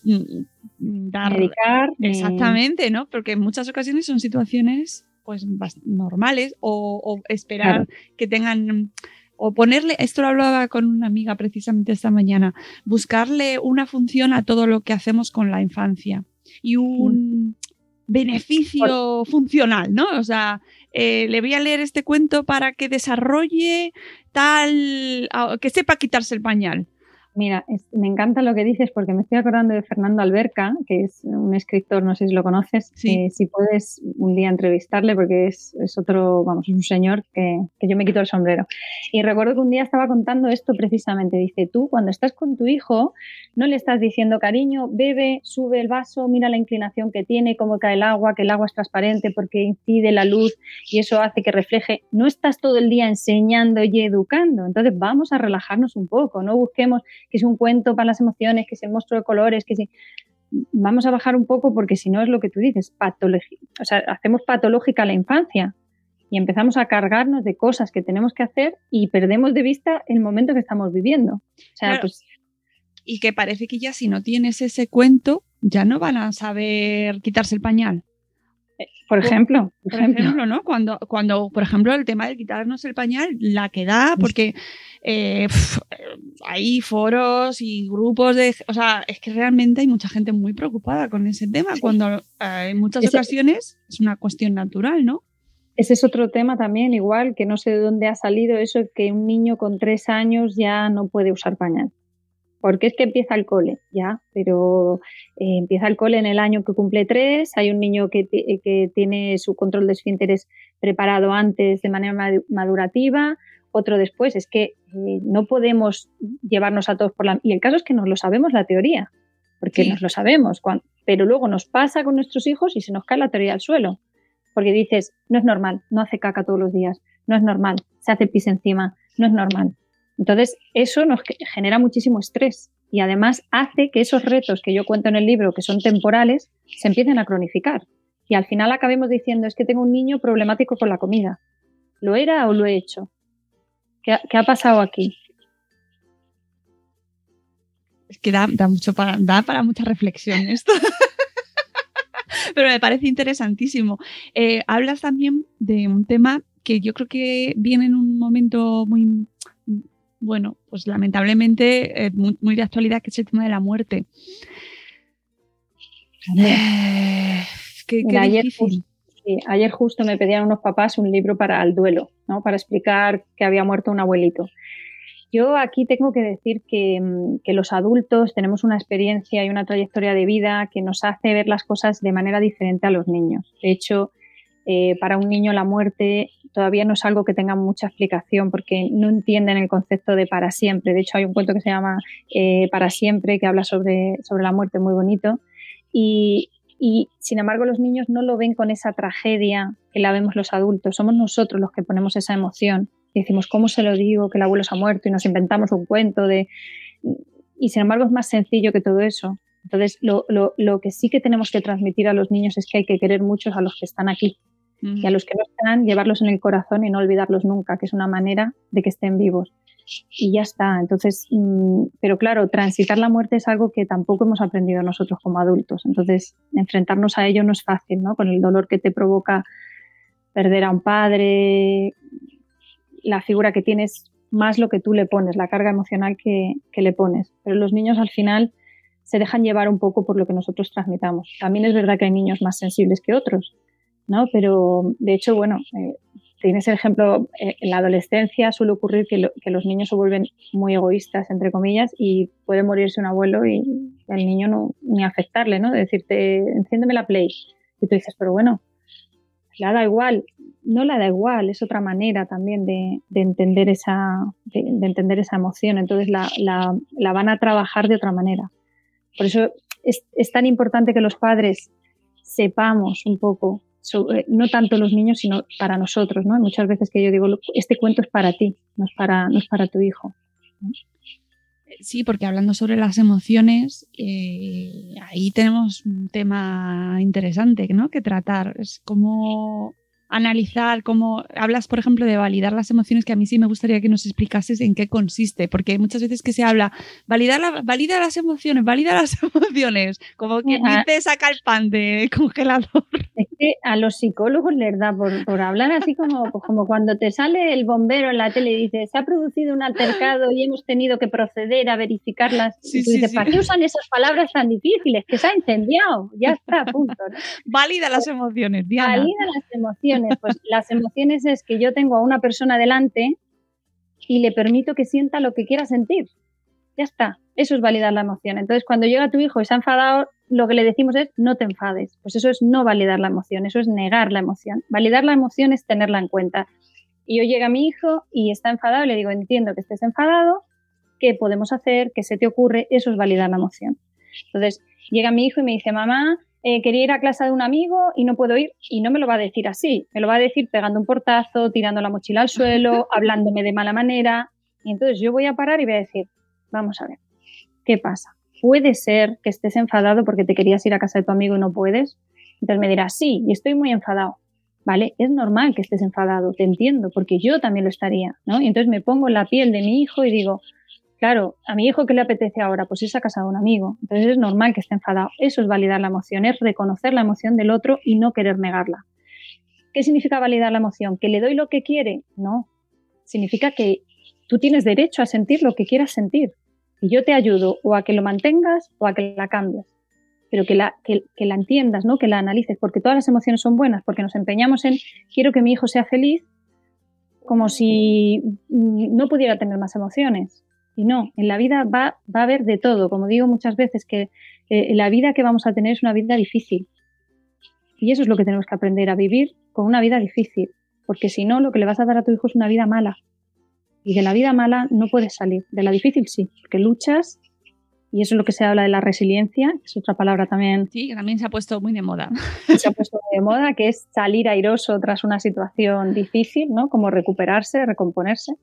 mm, dar. Medicar. Exactamente, ¿no? Porque en muchas ocasiones son situaciones pues normales o, esperar que tengan o ponerle, esto lo hablaba con una amiga precisamente esta mañana, buscarle una función a todo lo que hacemos con la infancia y un mm. beneficio funcional, ¿no? O sea, eh, le voy a leer este cuento para que desarrolle tal, que sepa quitarse el pañal. Mira, me encanta lo que dices porque me estoy acordando de Fernando Alberca, que es un escritor, no sé si lo conoces. Sí. Eh, si puedes un día entrevistarle porque es, es otro, vamos, es un señor que, que, yo me quito el sombrero. Y recuerdo que un día estaba contando esto precisamente. Dice, tú cuando estás con tu hijo no le estás diciendo, cariño, bebe, sube el vaso, mira la inclinación que tiene, cómo cae el agua, que el agua es transparente porque incide la luz y eso hace que refleje. No estás todo el día enseñando y educando. Entonces vamos a relajarnos un poco, no busquemos que es un cuento para las emociones, que es el monstruo de colores, que si... Vamos a bajar un poco porque si no es lo que tú dices, o sea, hacemos patológica la infancia y empezamos a cargarnos de cosas que tenemos que hacer y perdemos de vista el momento que estamos viviendo. O sea, Claro. pues Y que parece que ya si no tienes ese cuento, ya no van a saber quitarse el pañal. Por ejemplo, por ejemplo, ejemplo, ¿no? Cuando, cuando, por ejemplo, el tema de quitarnos el pañal, la que da, porque eh, pf, hay foros y grupos de. O sea, es que realmente hay mucha gente muy preocupada con ese tema, cuando eh, en muchas Ese- ocasiones es una cuestión natural, ¿no? Ese es otro tema también, igual, que no sé de dónde ha salido eso que un niño con tres años ya no puede usar pañal. Porque es que empieza el cole, ya, pero eh, empieza el cole en el año que cumple tres, hay un niño que, ti- que tiene su control de esfínteres preparado antes de manera madu- madurativa, otro después. Es que eh, no podemos llevarnos a todos por la... Y el caso es que nos lo sabemos la teoría, porque Sí. nos lo sabemos, pero luego nos pasa con nuestros hijos y se nos cae la teoría al suelo. Porque dices, no es normal, no hace caca todos los días, no es normal, se hace pis encima, no es normal. Entonces, eso nos ge- genera muchísimo estrés y además hace que esos retos que yo cuento en el libro, que son temporales, se empiecen a cronificar. Y al final acabemos diciendo, es que tengo un niño problemático con la comida. ¿Lo era o lo he hecho? ¿Qué qué ha pasado aquí? Es que da, da mucho para, da para mucha reflexión esto. Pero me parece interesantísimo. Eh, hablas también de un tema que yo creo que viene en un momento muy, bueno, pues lamentablemente eh, muy, muy de actualidad, que es el tema de la muerte. Eh, qué, qué Mira, ayer difícil. Sí, ayer justo me pedían unos papás un libro para el duelo, ¿no? para explicar que había muerto un abuelito. Yo aquí tengo que decir que, mm, que los adultos tenemos una experiencia y una trayectoria de vida que nos hace ver las cosas de manera diferente a los niños. De hecho, eh, para un niño la muerte todavía no es algo que tenga mucha explicación porque no entienden el concepto de para siempre. De hecho, hay un cuento que se llama eh, Para siempre que habla sobre, sobre la muerte muy bonito. Y, sin embargo los niños no lo ven con esa tragedia que la vemos los adultos. Somos nosotros los que ponemos esa emoción. Y decimos, ¿cómo se lo digo que el abuelo se ha muerto? Y nos inventamos un cuento de... Y sin embargo es más sencillo que todo eso. Entonces, lo, lo, lo que sí que tenemos que transmitir a los niños es que hay que querer muchos a los que están aquí. Y a los que no están, llevarlos en el corazón y no olvidarlos nunca, que es una manera de que estén vivos. Y ya está. Entonces, mm, pero claro, transitar la muerte es algo que tampoco hemos aprendido nosotros como adultos. Entonces, enfrentarnos a ello no es fácil, ¿no? Con el dolor que te provoca perder a un padre, la figura que tienes, más lo que tú le pones, la carga emocional que, que le pones. Pero los niños al final se dejan llevar un poco por lo que nosotros transmitamos. También es verdad que hay niños más sensibles que otros, ¿no? Pero de hecho, bueno, eh, tienes el ejemplo, eh, en la adolescencia suele ocurrir que, lo- que los niños se vuelven muy egoístas, entre comillas, y puede morirse un abuelo y el niño no, ni afectarle, ¿no? De decirte, enciéndeme la play. Y tú dices, pero bueno, la da igual. No la da igual, es otra manera también de, de entender, esa, de, de entender esa emoción. Entonces la, la- la van a trabajar de otra manera. Por eso es, es tan importante que los padres sepamos un poco, sobre- no tanto los niños, sino para nosotros. ¿no? Muchas veces que yo digo, este cuento es para ti, no es para, no es para tu hijo. Sí, porque hablando sobre las emociones, eh, ahí tenemos un tema interesante ¿no? que tratar. Es cómo analizar, cómo hablas, por ejemplo, de validar las emociones, que a mí sí me gustaría que nos explicases en qué consiste, porque muchas veces que se habla, validar la- valida las emociones, valida las emociones, como que dice saca el pan de congelador. Que a los psicólogos les da por, por hablar así como, pues como cuando te sale el bombero en la tele y dice, se ha producido un altercado y hemos tenido que proceder a verificarlas. Sí, y tú sí, dices, sí. ¿para qué usan esas palabras tan difíciles? Que se ha incendiado. Ya está, punto. ¿no? Valida las emociones, Diana. Valida las emociones. Pues las emociones es que yo tengo a una persona delante y le permito que sienta lo que quiera sentir. Ya está. Eso es validar la emoción. Entonces, cuando llega tu hijo y se ha enfadado, lo que le decimos es no te enfades. Pues eso es no validar la emoción, eso es negar la emoción. Validar la emoción es tenerla en cuenta. Y yo llega mi hijo y está enfadado y le digo, entiendo que estés enfadado, ¿qué podemos hacer? ¿Qué se te ocurre? Eso es validar la emoción. Entonces, llega mi hijo y me dice, mamá, eh, quería ir a clase de un amigo y no puedo ir. Y no me lo va a decir así, me lo va a decir pegando un portazo, tirando la mochila al suelo, hablándome de mala manera. Y entonces yo voy a parar y voy a decir, vamos a ver, ¿qué pasa? Puede ser que estés enfadado porque te querías ir a casa de tu amigo y no puedes. Entonces me dirás, sí, y estoy muy enfadado. ¿Vale? Es normal que estés enfadado, te entiendo, porque yo también lo estaría, ¿no? Y entonces me pongo en la piel de mi hijo y digo, claro, a mi hijo, ¿qué le apetece ahora? Pues irse a casa de un amigo. Entonces es normal que esté enfadado. Eso es validar la emoción, es reconocer la emoción del otro y no querer negarla. ¿Qué significa validar la emoción? ¿Que le doy lo que quiere? No. Significa que tú tienes derecho a sentir lo que quieras sentir. Y yo te ayudo o a que lo mantengas o a que la cambies. Pero que la, que, la entiendas, ¿no? que la analices, porque todas las emociones son buenas, porque nos empeñamos en quiero que mi hijo sea feliz como si no pudiera tener más emociones. Y no, en la vida va, va a haber de todo. Como digo muchas veces, que la vida que vamos a tener es una vida difícil. Y eso es lo que tenemos que aprender, a vivir con una vida difícil. Porque si no, lo que le vas a dar a tu hijo es una vida mala. Y de la vida mala no puedes salir. De la difícil sí, porque luchas y eso es lo que se habla de la resiliencia, es otra palabra también. Sí, que también se ha puesto muy de moda. Se ha puesto muy de moda, que es salir airoso tras una situación difícil, ¿no? Como recuperarse, recomponerse.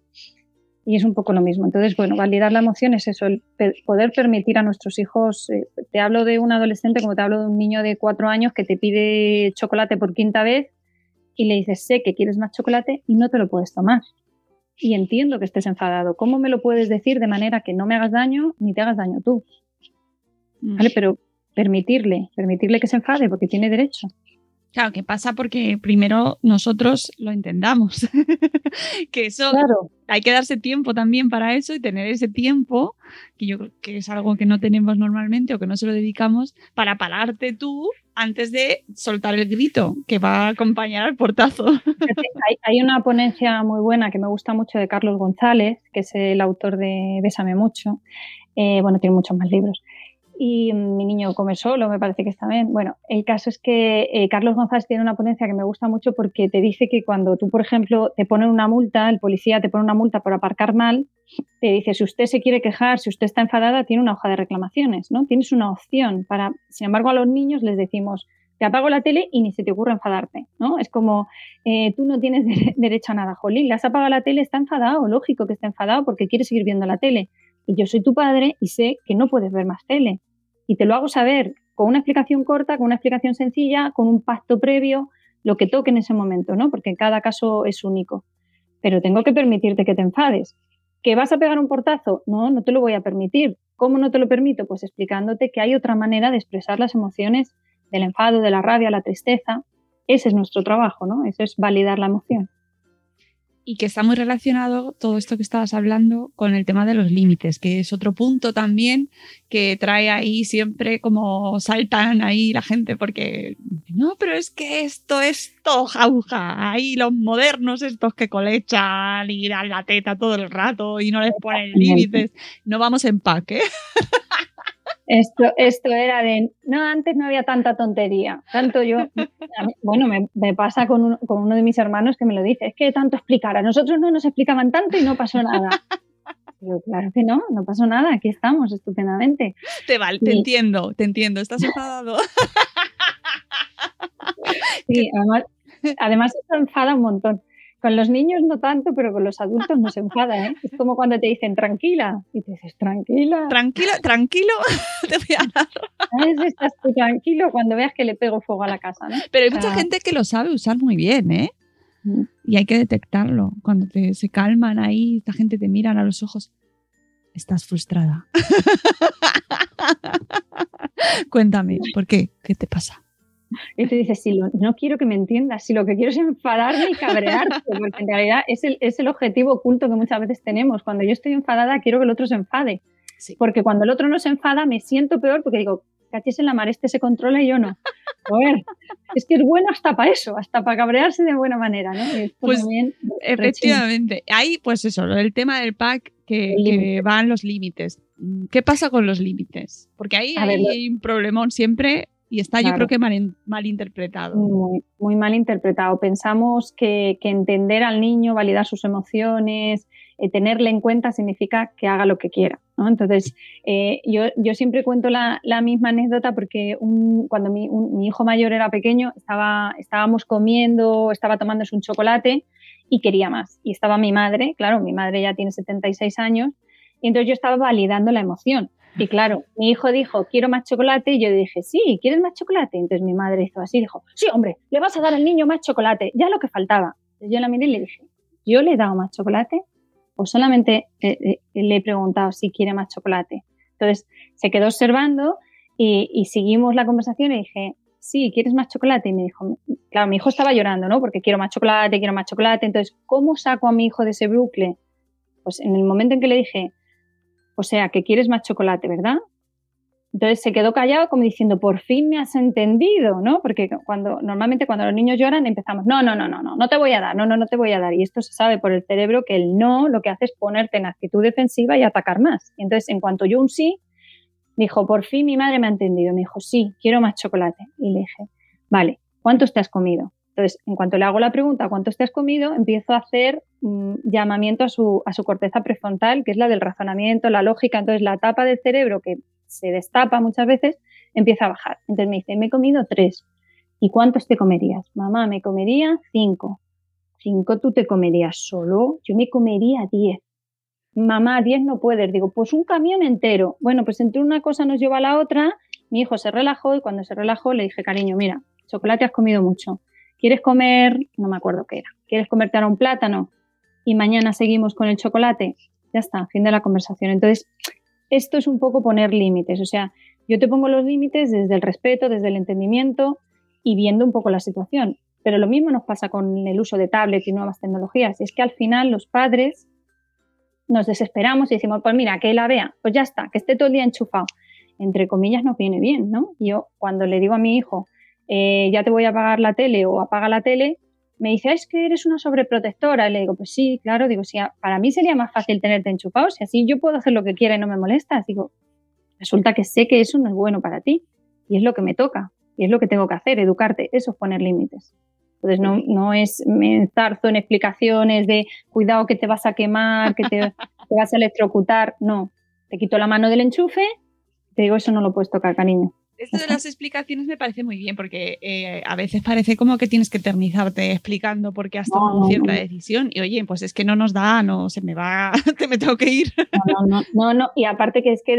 Y es un poco lo mismo. Entonces, bueno, validar la emoción es eso, el poder permitir a nuestros hijos. Eh, te hablo de un adolescente como te hablo de un niño de cuatro años que te pide chocolate por quinta vez y le dices, sé que quieres más chocolate y no te lo puedes tomar y entiendo que estés enfadado. ¿Cómo me lo puedes decir de manera que no me hagas daño ni te hagas daño tú? ¿Vale? Pero permitirle, permitirle que se enfade porque tiene derecho. Claro, que pasa porque primero nosotros lo entendamos. que eso claro. hay que darse tiempo también para eso y tener ese tiempo, que yo creo que es algo que no tenemos normalmente o que no se lo dedicamos, para pararte tú antes de soltar el grito que va a acompañar al portazo. hay, una ponencia muy buena que me gusta mucho de Carlos González, que es el autor de Bésame mucho. Eh, bueno, tiene muchos más libros y Mi niño come solo, me parece que está bien. Bueno, el caso es que eh, Carlos González tiene una ponencia que me gusta mucho porque te dice que cuando tú, por ejemplo, te ponen una multa, el policía te pone una multa por aparcar mal, te dice, si usted se quiere quejar, si usted está enfadada, tiene una hoja de reclamaciones, ¿no? Tienes una opción para, sin embargo, a los niños les decimos, te apago la tele y ni se te ocurre enfadarte, ¿no? Es como, eh, tú no tienes derecho a nada, Jolín, le has apagado la tele, está enfadado, lógico que está enfadado porque quiere seguir viendo la tele. Y yo soy tu padre y sé que no puedes ver más tele y te lo hago saber con una explicación corta, con una explicación sencilla, con un pacto previo, lo que toque en ese momento, ¿no? Porque cada caso es único. Pero tengo que permitirte que te enfades. ¿Que vas a pegar un portazo? No, no te lo voy a permitir. ¿Cómo no te lo permito? Pues explicándote que hay otra manera de expresar las emociones del enfado, de la rabia, la tristeza. Ese es nuestro trabajo, ¿no? Eso es validar la emoción y que está muy relacionado todo esto que estabas hablando con el tema de los límites, que es otro punto también que trae ahí siempre como saltan ahí la gente, porque no, pero es que esto, esto, jauja, ahí los modernos estos que colechan y dan la teta todo el rato y no les ponen límites, no vamos en paque. Esto, esto era de, no, antes no había tanta tontería. Tanto yo, bueno, me, pasa con, con, uno de mis hermanos que me lo dice, es que tanto explicar, a nosotros no nos explicaban tanto y no pasó nada. Claro que no, no pasó nada, aquí estamos estupendamente. Te vale, te entiendo, te entiendo, estás enfadado. Sí, además, además se enfada un montón. Con los niños no tanto, pero con los adultos no se enfada, ¿eh? Es como cuando te dicen tranquila y te dices tranquila. Tranquila, tranquilo, te voy a dar. Estás tú tranquilo cuando veas que le pego fuego a la casa, ¿no? Pero hay mucha gente que lo sabe usar muy bien, ¿eh? Mm. Y hay que detectarlo. Cuando te, se calman ahí, esta gente te miran a los ojos. Estás frustrada. Cuéntame, ¿por qué? ¿Qué te pasa? Y te dices, si no quiero que me entiendas, si lo que quiero es enfadarme y cabrearte, porque en realidad es el, es el objetivo oculto que muchas veces tenemos. Cuando yo estoy enfadada, quiero que el otro se enfade. Porque cuando el otro no se enfada, me siento peor porque digo, cachis en la mar, este se controla y yo no. A ver, es que es bueno hasta para eso, hasta para cabrearse de buena manera, ¿no? Pues efectivamente. Ahí, pues eso, el tema del pack que, que van los límites. ¿Qué pasa con los límites? Porque ahí A ver, hay un problemón siempre y está yo creo que mal, mal interpretado. Muy, muy mal interpretado. Pensamos que, que entender al niño, validar sus emociones, eh, tenerle en cuenta significa que haga lo que quiera. ¿no? Entonces, eh, yo, yo siempre cuento la, la misma anécdota porque un- cuando mi, un- mi hijo mayor era pequeño, estaba, estábamos comiendo, estaba tomándose un chocolate y quería más. Y estaba mi madre, claro, mi madre ya tiene 76 años, y entonces yo estaba validando la emoción. Y claro, mi hijo dijo, quiero más chocolate, y yo dije, sí, ¿quieres más chocolate? Entonces mi madre hizo así, dijo, sí, hombre, le vas a dar al niño más chocolate, ya lo que faltaba. Yo la miré y le dije, ¿yo le he dado más chocolate? ¿O solamente eh, eh, le he preguntado si quiere más chocolate? Entonces se quedó observando y, y seguimos la conversación y dije, sí, ¿quieres más chocolate? Y me dijo, claro, mi hijo estaba llorando, ¿no? Porque quiero más chocolate, quiero más chocolate. Entonces, ¿cómo saco a mi hijo de ese bucle? Pues en el momento en que le dije, o sea, que quieres más chocolate, ¿verdad? Entonces se quedó callado como diciendo, por fin me has entendido, ¿no? Porque cuando normalmente cuando los niños lloran empezamos, no, no, no, no, no, no te voy a dar, no, no, no te voy a dar. Y esto se sabe por el cerebro que el no lo que hace es ponerte en actitud defensiva y atacar más. Y entonces en cuanto yo un sí, dijo, por fin mi madre me ha entendido. Me dijo, sí, quiero más chocolate. Y le dije, vale, ¿cuántos te has comido? Entonces, en cuanto le hago la pregunta, ¿cuántos te has comido? Empiezo a hacer mm, llamamiento a su, a su corteza prefrontal, que es la del razonamiento, la lógica. Entonces, la tapa del cerebro que se destapa muchas veces empieza a bajar. Entonces me dice, me he comido tres. ¿Y cuántos te comerías? Mamá, me comería cinco. ¿Cinco tú te comerías solo? Yo me comería diez. Mamá, diez no puedes. Digo, pues un camión entero. Bueno, pues entre una cosa nos lleva a la otra. Mi hijo se relajó y cuando se relajó le dije, cariño, mira, chocolate has comido mucho. ¿Quieres comer? No me acuerdo qué era. ¿Quieres comerte ahora un plátano? Y mañana seguimos con el chocolate. Ya está, fin de la conversación. Entonces, esto es un poco poner límites. O sea, yo te pongo los límites desde el respeto, desde el entendimiento y viendo un poco la situación. Pero lo mismo nos pasa con el uso de tablets y nuevas tecnologías. Es que al final los padres nos desesperamos y decimos, pues mira, que la vea, pues ya está, que esté todo el día enchufado. Entre comillas nos viene bien, ¿no? Yo cuando le digo a mi hijo, eh, ya te voy a apagar la tele o apaga la tele, me dice, es que eres una sobreprotectora. Y le digo, pues sí, claro, digo, sí, para mí sería más fácil tenerte enchufado, si así yo puedo hacer lo que quiera y no me molestas. Digo, resulta que sé que eso no es bueno para ti y es lo que me toca y es lo que tengo que hacer, educarte, eso es poner límites. Entonces no, no es me enzarzo en explicaciones de cuidado que te vas a quemar, que te, te vas a electrocutar, no. Te quito la mano del enchufe, te digo, eso no lo puedes tocar, cariño. Esto de las explicaciones me parece muy bien porque eh, a veces parece como que tienes que eternizarte explicando por qué has tomado no, cierta no. decisión y oye, pues es que no nos da, no se me va, te me tengo que ir. No, no, no, no, y aparte que es que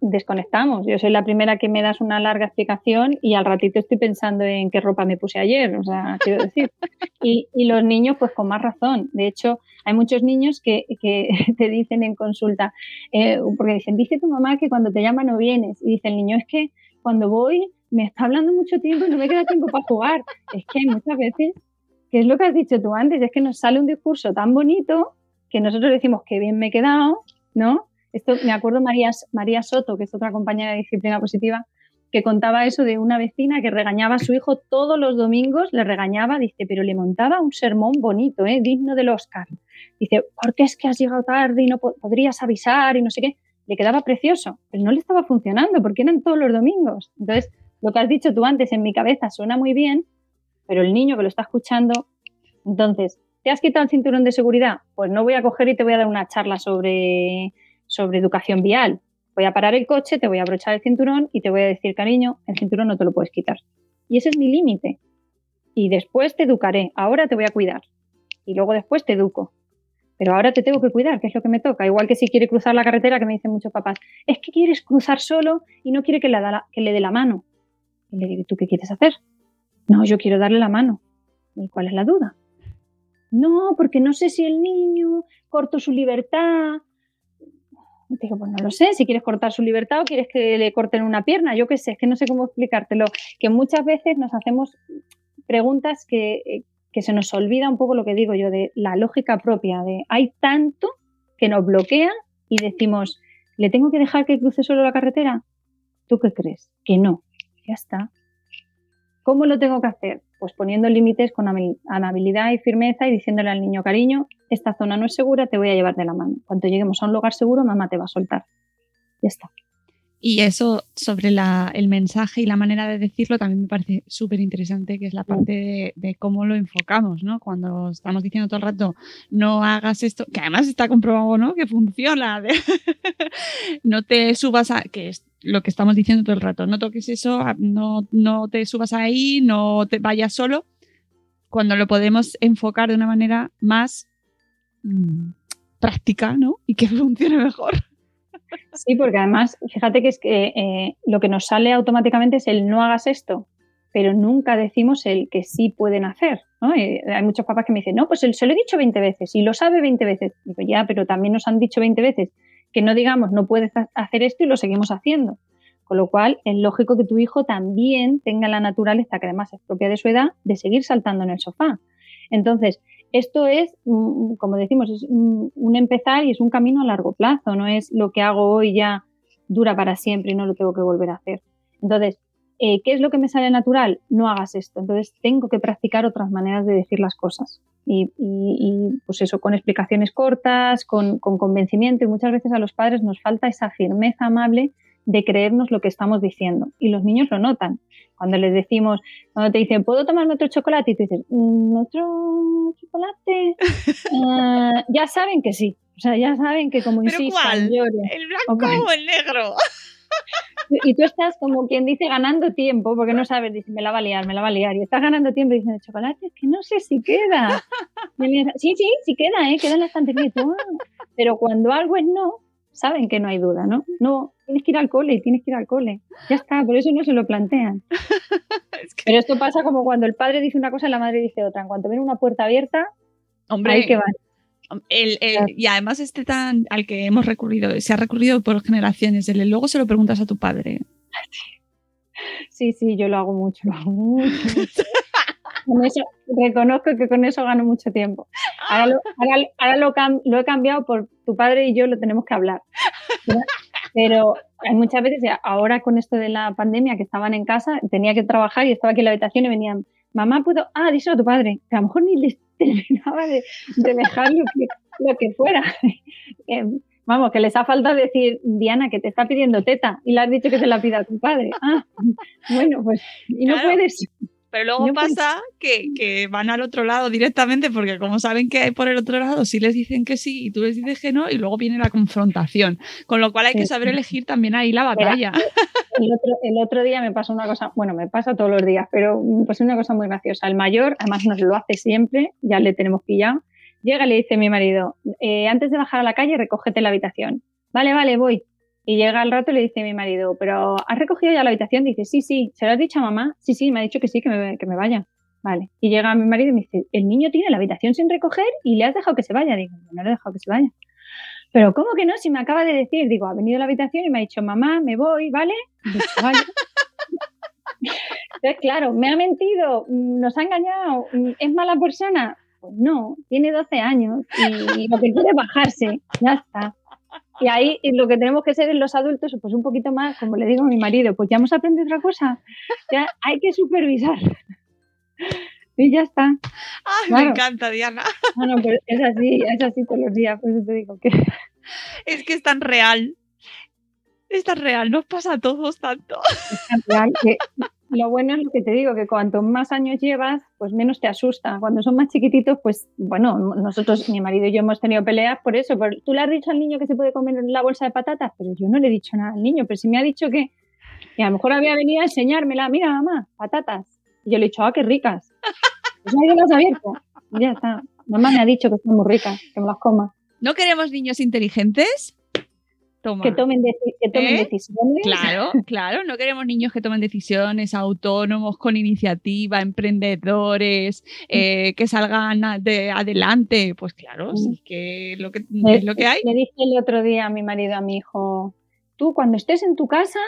desconectamos. Yo soy la primera que me das una larga explicación y al ratito estoy pensando en qué ropa me puse ayer, o sea, quiero decir. Y, y los niños, pues con más razón. De hecho, hay muchos niños que, que te dicen en consulta, eh, porque dicen, dice tu mamá que cuando te llama no vienes. Y dice el niño, es que cuando voy me está hablando mucho tiempo y no me queda tiempo para jugar. Es que muchas veces, que es lo que has dicho tú antes, es que nos sale un discurso tan bonito que nosotros decimos que bien me he quedado, ¿no? Esto me acuerdo María, María Soto, que es otra compañera de disciplina positiva, que contaba eso de una vecina que regañaba a su hijo todos los domingos, le regañaba, dice, pero le montaba un sermón bonito, ¿eh? digno del Oscar. Dice, ¿por qué es que has llegado tarde y no po- podrías avisar y no sé qué? Le quedaba precioso, pero no le estaba funcionando porque eran todos los domingos. Entonces, lo que has dicho tú antes en mi cabeza suena muy bien, pero el niño que lo está escuchando, entonces, ¿te has quitado el cinturón de seguridad? Pues no voy a coger y te voy a dar una charla sobre, sobre educación vial. Voy a parar el coche, te voy a abrochar el cinturón y te voy a decir, cariño, el cinturón no te lo puedes quitar. Y ese es mi límite. Y después te educaré. Ahora te voy a cuidar. Y luego después te educo. Pero ahora te tengo que cuidar, que es lo que me toca. Igual que si quiere cruzar la carretera, que me dicen muchos papás, es que quieres cruzar solo y no quiere que que le dé la mano. Y le digo, ¿tú qué quieres hacer? No, yo quiero darle la mano. ¿Y cuál es la duda? No, porque no sé si el niño corto su libertad. Y Digo, pues no lo sé, si quieres cortar su libertad o quieres que le corten una pierna, yo qué sé, es que no sé cómo explicártelo. Que muchas veces nos hacemos preguntas que, eh, que se nos olvida un poco lo que digo yo, de la lógica propia, de hay tanto que nos bloquea y decimos, ¿le tengo que dejar que cruce solo la carretera? ¿Tú qué crees? Que no. Ya está. ¿Cómo lo tengo que hacer? Pues poniendo límites con amabil- amabilidad y firmeza y diciéndole al niño, cariño, esta zona no es segura, te voy a llevar de la mano. Cuando lleguemos a un lugar seguro, mamá te va a soltar. Ya está. Y eso sobre la, el mensaje y la manera de decirlo también me parece súper interesante, que es la parte de, de cómo lo enfocamos, ¿no? Cuando estamos diciendo todo el rato, no hagas esto, que además está comprobado, ¿no? Que funciona. no te subas a, que es lo que estamos diciendo todo el rato, no toques eso, no, no te subas ahí, no te vayas solo. Cuando lo podemos enfocar de una manera más mm, práctica, ¿no? Y que funcione mejor. Sí, porque además, fíjate que es que eh, lo que nos sale automáticamente es el no hagas esto, pero nunca decimos el que sí pueden hacer. ¿no? Eh, hay muchos papás que me dicen, no, pues él se lo he dicho 20 veces y lo sabe 20 veces. Digo, ya, pero también nos han dicho 20 veces que no digamos no puedes ha- hacer esto y lo seguimos haciendo. Con lo cual, es lógico que tu hijo también tenga la naturaleza, que además es propia de su edad, de seguir saltando en el sofá. Entonces, esto es, mm, como decimos, es un, empezar y es un camino a largo plazo, no es lo que hago hoy ya dura para siempre y no lo tengo que volver a hacer. Entonces, eh, ¿qué es lo que me sale natural? No hagas esto. Entonces, tengo que practicar otras maneras de decir las cosas. Y, y- y, pues eso, con explicaciones cortas, con, con convencimiento. Y muchas veces a los padres nos falta esa firmeza amable de creernos lo que estamos diciendo. Y los niños lo notan. Cuando les decimos, cuando te dicen, ¿puedo tomarme otro chocolate? Y tú dices, "Mm, ¿otro chocolate? Ah, ya saben que sí. O sea, ya saben que como ¿Pero insistan, cuál? ¿El blanco Ok. o el negro? Y tú estás como quien dice ganando tiempo, porque no sabes, dice, me la va a liar, me la va a liar. Y estás ganando tiempo y dices, chocolate, es que no sé si queda. Sí, sí, sí queda, ¿eh? queda en la estantería. "Ah". Pero cuando algo es no, saben que no hay duda, ¿no? No, tienes que ir al cole, tienes que ir al cole. Ya está, por eso no se lo plantean. Es que- Pero esto pasa como cuando el padre dice una cosa y la madre dice otra. En cuanto ven una puerta abierta, Hombre, ahí que van. el- el- Claro. y además este tan al que hemos recurrido, se ha recurrido por generaciones, el luego se lo preguntas a tu padre. Sí, sí, yo lo hago mucho, lo hago mucho. mucho. Con eso, reconozco que con eso gano mucho tiempo. Ahora, lo, ahora, ahora lo, lo he cambiado por tu padre y yo lo tenemos que hablar. ¿verdad? Pero hay muchas veces, ahora con esto de la pandemia, que estaban en casa, tenía que trabajar y estaba aquí en la habitación y venían, mamá, ¿puedo? Ah, díselo a tu padre. Que a lo mejor ni les terminaba de, de dejar lo que, lo que fuera. Eh, Vamos, que les ha faltado decir, Diana, que te está pidiendo teta y le has dicho que te la pida a tu padre. Ah, bueno, pues, y no Claro. puedes. Pero luego No, pasa que, que van al otro lado directamente porque como saben que hay por el otro lado, sí les dicen que sí y tú les dices que no y luego viene la confrontación. Con lo cual hay que saber elegir también ahí la batalla. El otro, el otro día me pasó una cosa, bueno, me pasa todos los días, pero me pasó una cosa muy graciosa. El mayor, además nos lo hace siempre, ya le tenemos pillado. Llega y le dice a mi marido, eh, antes de bajar a la calle, recógete la habitación. Vale, vale, voy. Y llega al rato y le dice a mi marido, pero ¿has recogido ya la habitación? Dice, sí, sí. ¿Se lo has dicho a mamá? Sí, sí, me ha dicho que sí, que me, que me vaya. Vale. Y llega mi marido y me dice, el niño tiene la habitación sin recoger y le has dejado que se vaya. Digo, no le he dejado que se vaya. Pero ¿cómo que no? Si me acaba de decir, digo, ha venido a la habitación y me ha dicho, mamá, me voy, ¿vale? Digo, vale. Entonces, claro, me ha mentido, nos ha engañado, es mala persona. Pues no, tiene 12 años y lo que quiere es bajarse, ya está. Y ahí y lo que tenemos que ser en los adultos, pues un poquito más, como le digo a mi marido, pues ya hemos aprendido otra cosa, ya hay que supervisar. Y ya está. Ay, me Claro. encanta, Diana. No, no, pero es así, es así todos los días, por eso te digo que Es que es tan real. Es tan real, nos pasa a todos tanto. es tan real que lo bueno es lo que te digo, que cuanto más años llevas, pues menos te asusta. Cuando son más chiquititos, pues bueno, nosotros, mi marido y yo hemos tenido peleas por eso. Tú le has dicho al niño que se puede comer la bolsa de patatas, pero yo no le he dicho nada al niño, pero si me ha dicho que, que a lo mejor había venido a enseñármela, mira mamá, patatas. Y yo le he dicho, ah, qué ricas. Pues nadie las ha abierto. Ya está. Mamá me ha dicho que están muy ricas, que me las coma. ¿No queremos niños inteligentes? Toma. Que tomen, que tomen ¿Eh? decisiones. Claro, claro, no queremos niños que tomen decisiones, autónomos, con iniciativa, emprendedores, eh, que salgan de adelante. Pues claro, sí, que lo que es lo que hay. Le dije el otro día a mi marido, a mi hijo, tú cuando estés en tu casa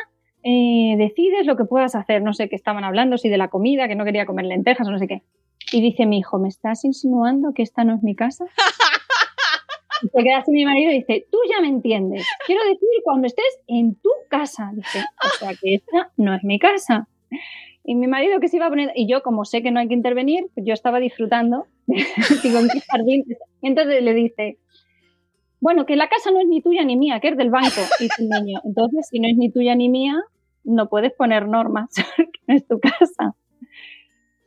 eh, decides lo que puedas hacer. No sé qué estaban hablando, si de la comida, que no quería comer lentejas o no sé qué. Y dice mi hijo, ¿me estás insinuando que esta no es mi casa? Y se queda así mi marido y dice, tú ya me entiendes. Quiero decir, cuando estés en tu casa. Dice, o sea que esta no es mi casa. Y mi marido que se iba a poner, y yo como sé que no hay que intervenir, pues yo estaba disfrutando. Digo, ¿en qué jardín? Entonces le dice, bueno, que la casa no es ni tuya ni mía, que es del banco. Y el niño, entonces, si no es ni tuya ni mía, no puedes poner normas, no es tu casa.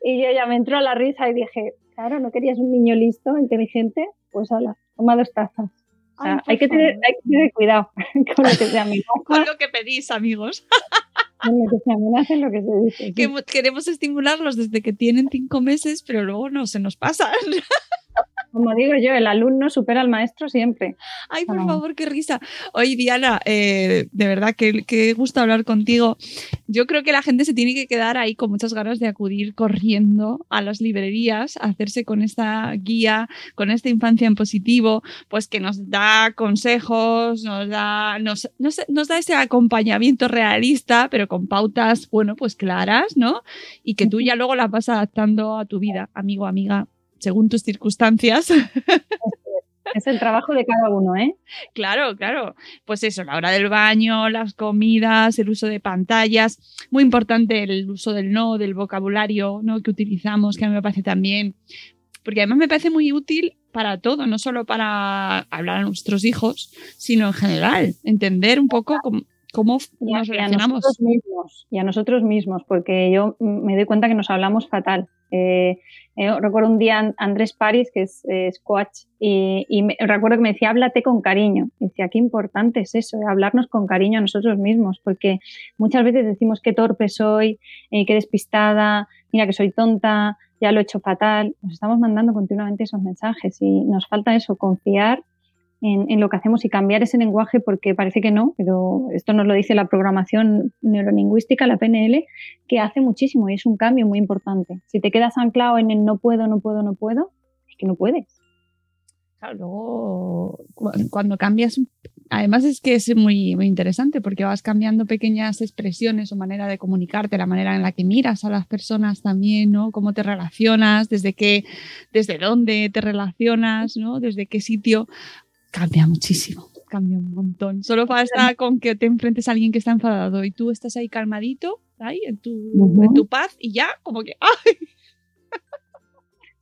Y yo ya me entró la risa y dije, claro, ¿no querías un niño listo, inteligente? Pues hala, toma dos tazas. O sea, hay, que tener, hay, que tener, cuidado con lo que sea Con lo que pedís, amigos. Con lo que se amenaza lo que se dice. Que queremos estimularlos desde que tienen cinco meses, pero luego no se nos pasa. Como digo yo, el alumno supera al maestro siempre. Ay, por favor, qué risa. Oye, Diana, eh, de verdad que, que gusto hablar contigo. Yo creo que la gente se tiene que quedar ahí con muchas ganas de acudir corriendo a las librerías, a hacerse con esta guía, con esta infancia en positivo, pues que nos da consejos, nos da, nos, nos da ese acompañamiento realista, pero con pautas, bueno, pues claras, ¿no? Y que tú ya luego las vas adaptando a tu vida, amigo, amiga según tus circunstancias. Es el trabajo de cada uno, ¿eh? Claro, claro. Pues eso, la hora del baño, las comidas, el uso de pantallas. Muy importante el uso del no, del vocabulario ¿no? que utilizamos, que a mí me parece también. Porque además me parece muy útil para todo, no solo para hablar a nuestros hijos, sino en general, entender un poco cómo, cómo nos relacionamos. a nosotros mismos, y a nosotros mismos, porque yo me doy cuenta que nos hablamos fatal. Eh, eh, recuerdo un día Andrés París, que es coach, y, recuerdo que me decía, háblate con cariño. Y decía, qué importante es eso, hablarnos con cariño a nosotros mismos, porque muchas veces decimos qué torpe soy, eh, qué despistada, mira que soy tonta, ya lo he hecho fatal. Nos estamos mandando continuamente esos mensajes y nos falta eso, confiar en, lo que hacemos y cambiar ese lenguaje porque parece que no, pero esto nos lo dice la programación neurolingüística, la PNL, que hace muchísimo y es un cambio muy importante. Si te quedas anclado en el no puedo, no puedo, no puedo, es que no puedes. Claro, luego cuando cambias, además es que es muy, muy interesante porque vas cambiando pequeñas expresiones o manera de comunicarte, la manera en la que miras a las personas también, ¿no? Cómo te relacionas, desde qué, desde dónde te relacionas, ¿no? Desde qué sitio cambia muchísimo, cambia un montón. Solo basta con que te enfrentes a alguien que está enfadado y tú estás ahí calmadito, ahí en tu, en tu paz y ya como que ¡ay!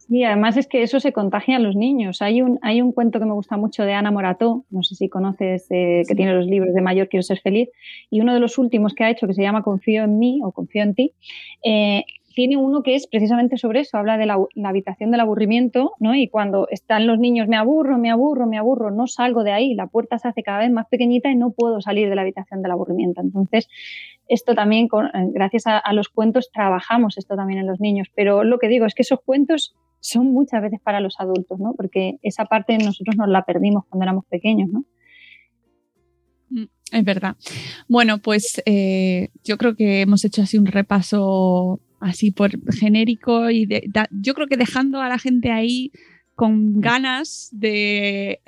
Sí, además es que eso se contagia a los niños. Hay un, hay un cuento que me gusta mucho de Ana Morató, no sé si conoces, eh, que tiene los libros de Mayor Quiero Ser Feliz, y uno de los últimos que ha hecho, que se llama Confío en mí o Confío en ti, eh, tiene uno que es precisamente sobre eso, habla de la, habitación del aburrimiento, ¿no? Y cuando están los niños, me aburro, me aburro, me aburro, no salgo de ahí, la puerta se hace cada vez más pequeñita y no puedo salir de la habitación del aburrimiento. Entonces, esto también, eh, gracias a, los cuentos, trabajamos esto también en los niños. Pero lo que digo es que esos cuentos son muchas veces para los adultos, ¿no? Porque esa parte nosotros nos la perdimos cuando éramos pequeños, ¿no? Mm, es verdad. Bueno, pues eh, yo creo que hemos hecho así un repaso así por genérico y yo creo que dejando a la gente ahí con ganas de,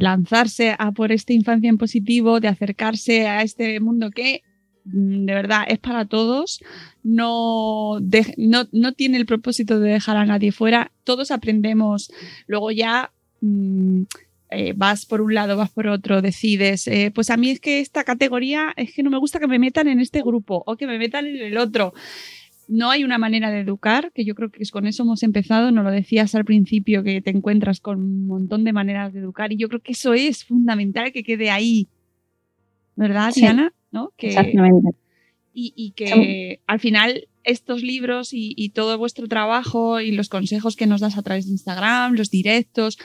lanzarse a por esta infancia en positivo, de acercarse a este mundo que mm, de verdad es para todos, no, no, tiene el propósito de dejar a nadie fuera, todos aprendemos, luego ya mm, eh, vas por un lado, vas por otro, decides, eh, pues a mí es que esta categoría es que no me gusta que me metan en este grupo o que me metan en el otro no hay una manera de educar, que yo creo que con eso hemos empezado, no lo decías al principio, que te encuentras con un montón de maneras de educar y yo creo que eso es fundamental que quede ahí, ¿verdad, Diana? ¿No? Exactamente. Y, que al final estos libros y, y, todo vuestro trabajo y los consejos que nos das a través de Instagram, los directos,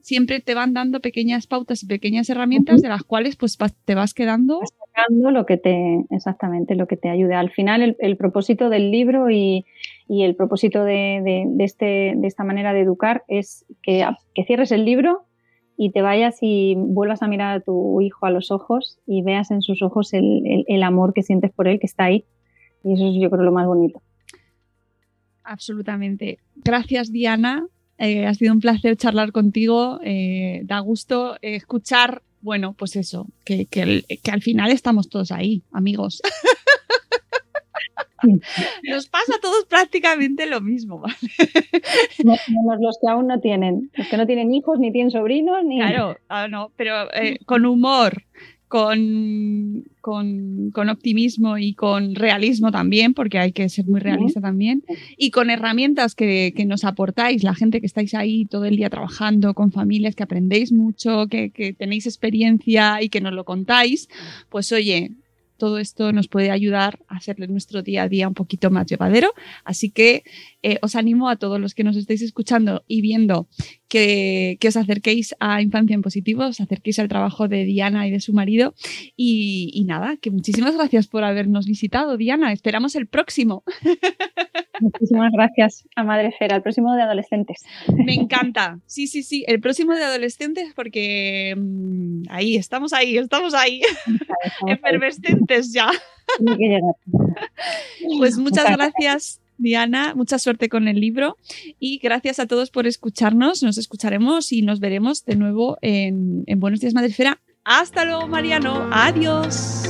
siempre te van dando pequeñas pautas y pequeñas herramientas de las cuales pues te vas quedando. Sacando lo que te, exactamente, lo que te ayude. Al final el, propósito del libro y, el propósito de, este, de esta manera de educar es que, que cierres el libro y te vayas y vuelvas a mirar a tu hijo a los ojos y veas en sus ojos el, el amor que sientes por él, que está ahí. Y eso es yo creo lo más bonito. Absolutamente. Gracias, Diana, eh, ha sido un placer charlar contigo. Eh, da gusto escuchar, bueno, pues eso, que, al final estamos todos ahí, amigos. Nos pasa a todos prácticamente lo mismo, ¿vale? los que aún no tienen, los que no tienen hijos, ni tienen sobrinos, ni. Claro, ah, no, pero eh, con humor, con, con, con, optimismo y con realismo también, porque hay que ser muy realista también, y con herramientas que, que, nos aportáis, la gente que estáis ahí todo el día trabajando con familias, que aprendéis mucho, que, que tenéis experiencia y que nos lo contáis, pues oye, todo esto nos puede ayudar a hacerle nuestro día a día un poquito más llevadero. Así que eh, os animo a todos los que nos estéis escuchando y viendo que, os acerquéis a Infancia en Positivo, os acerquéis al trabajo de Diana y de su marido. Y, nada, que muchísimas gracias por habernos visitado, Diana. Esperamos el próximo. Muchísimas gracias a Madre Fera, el próximo de adolescentes. Me encanta. Sí, sí, sí, el próximo de adolescentes porque mm, ahí, estamos ahí, estamos ahí. Efervescentes ya. Pues muchas gracias Diana, mucha suerte con el libro y gracias a todos por escucharnos. Nos escucharemos y nos veremos de nuevo en, en Buenos Días Madrefera. Hasta luego, Mariano. Adiós.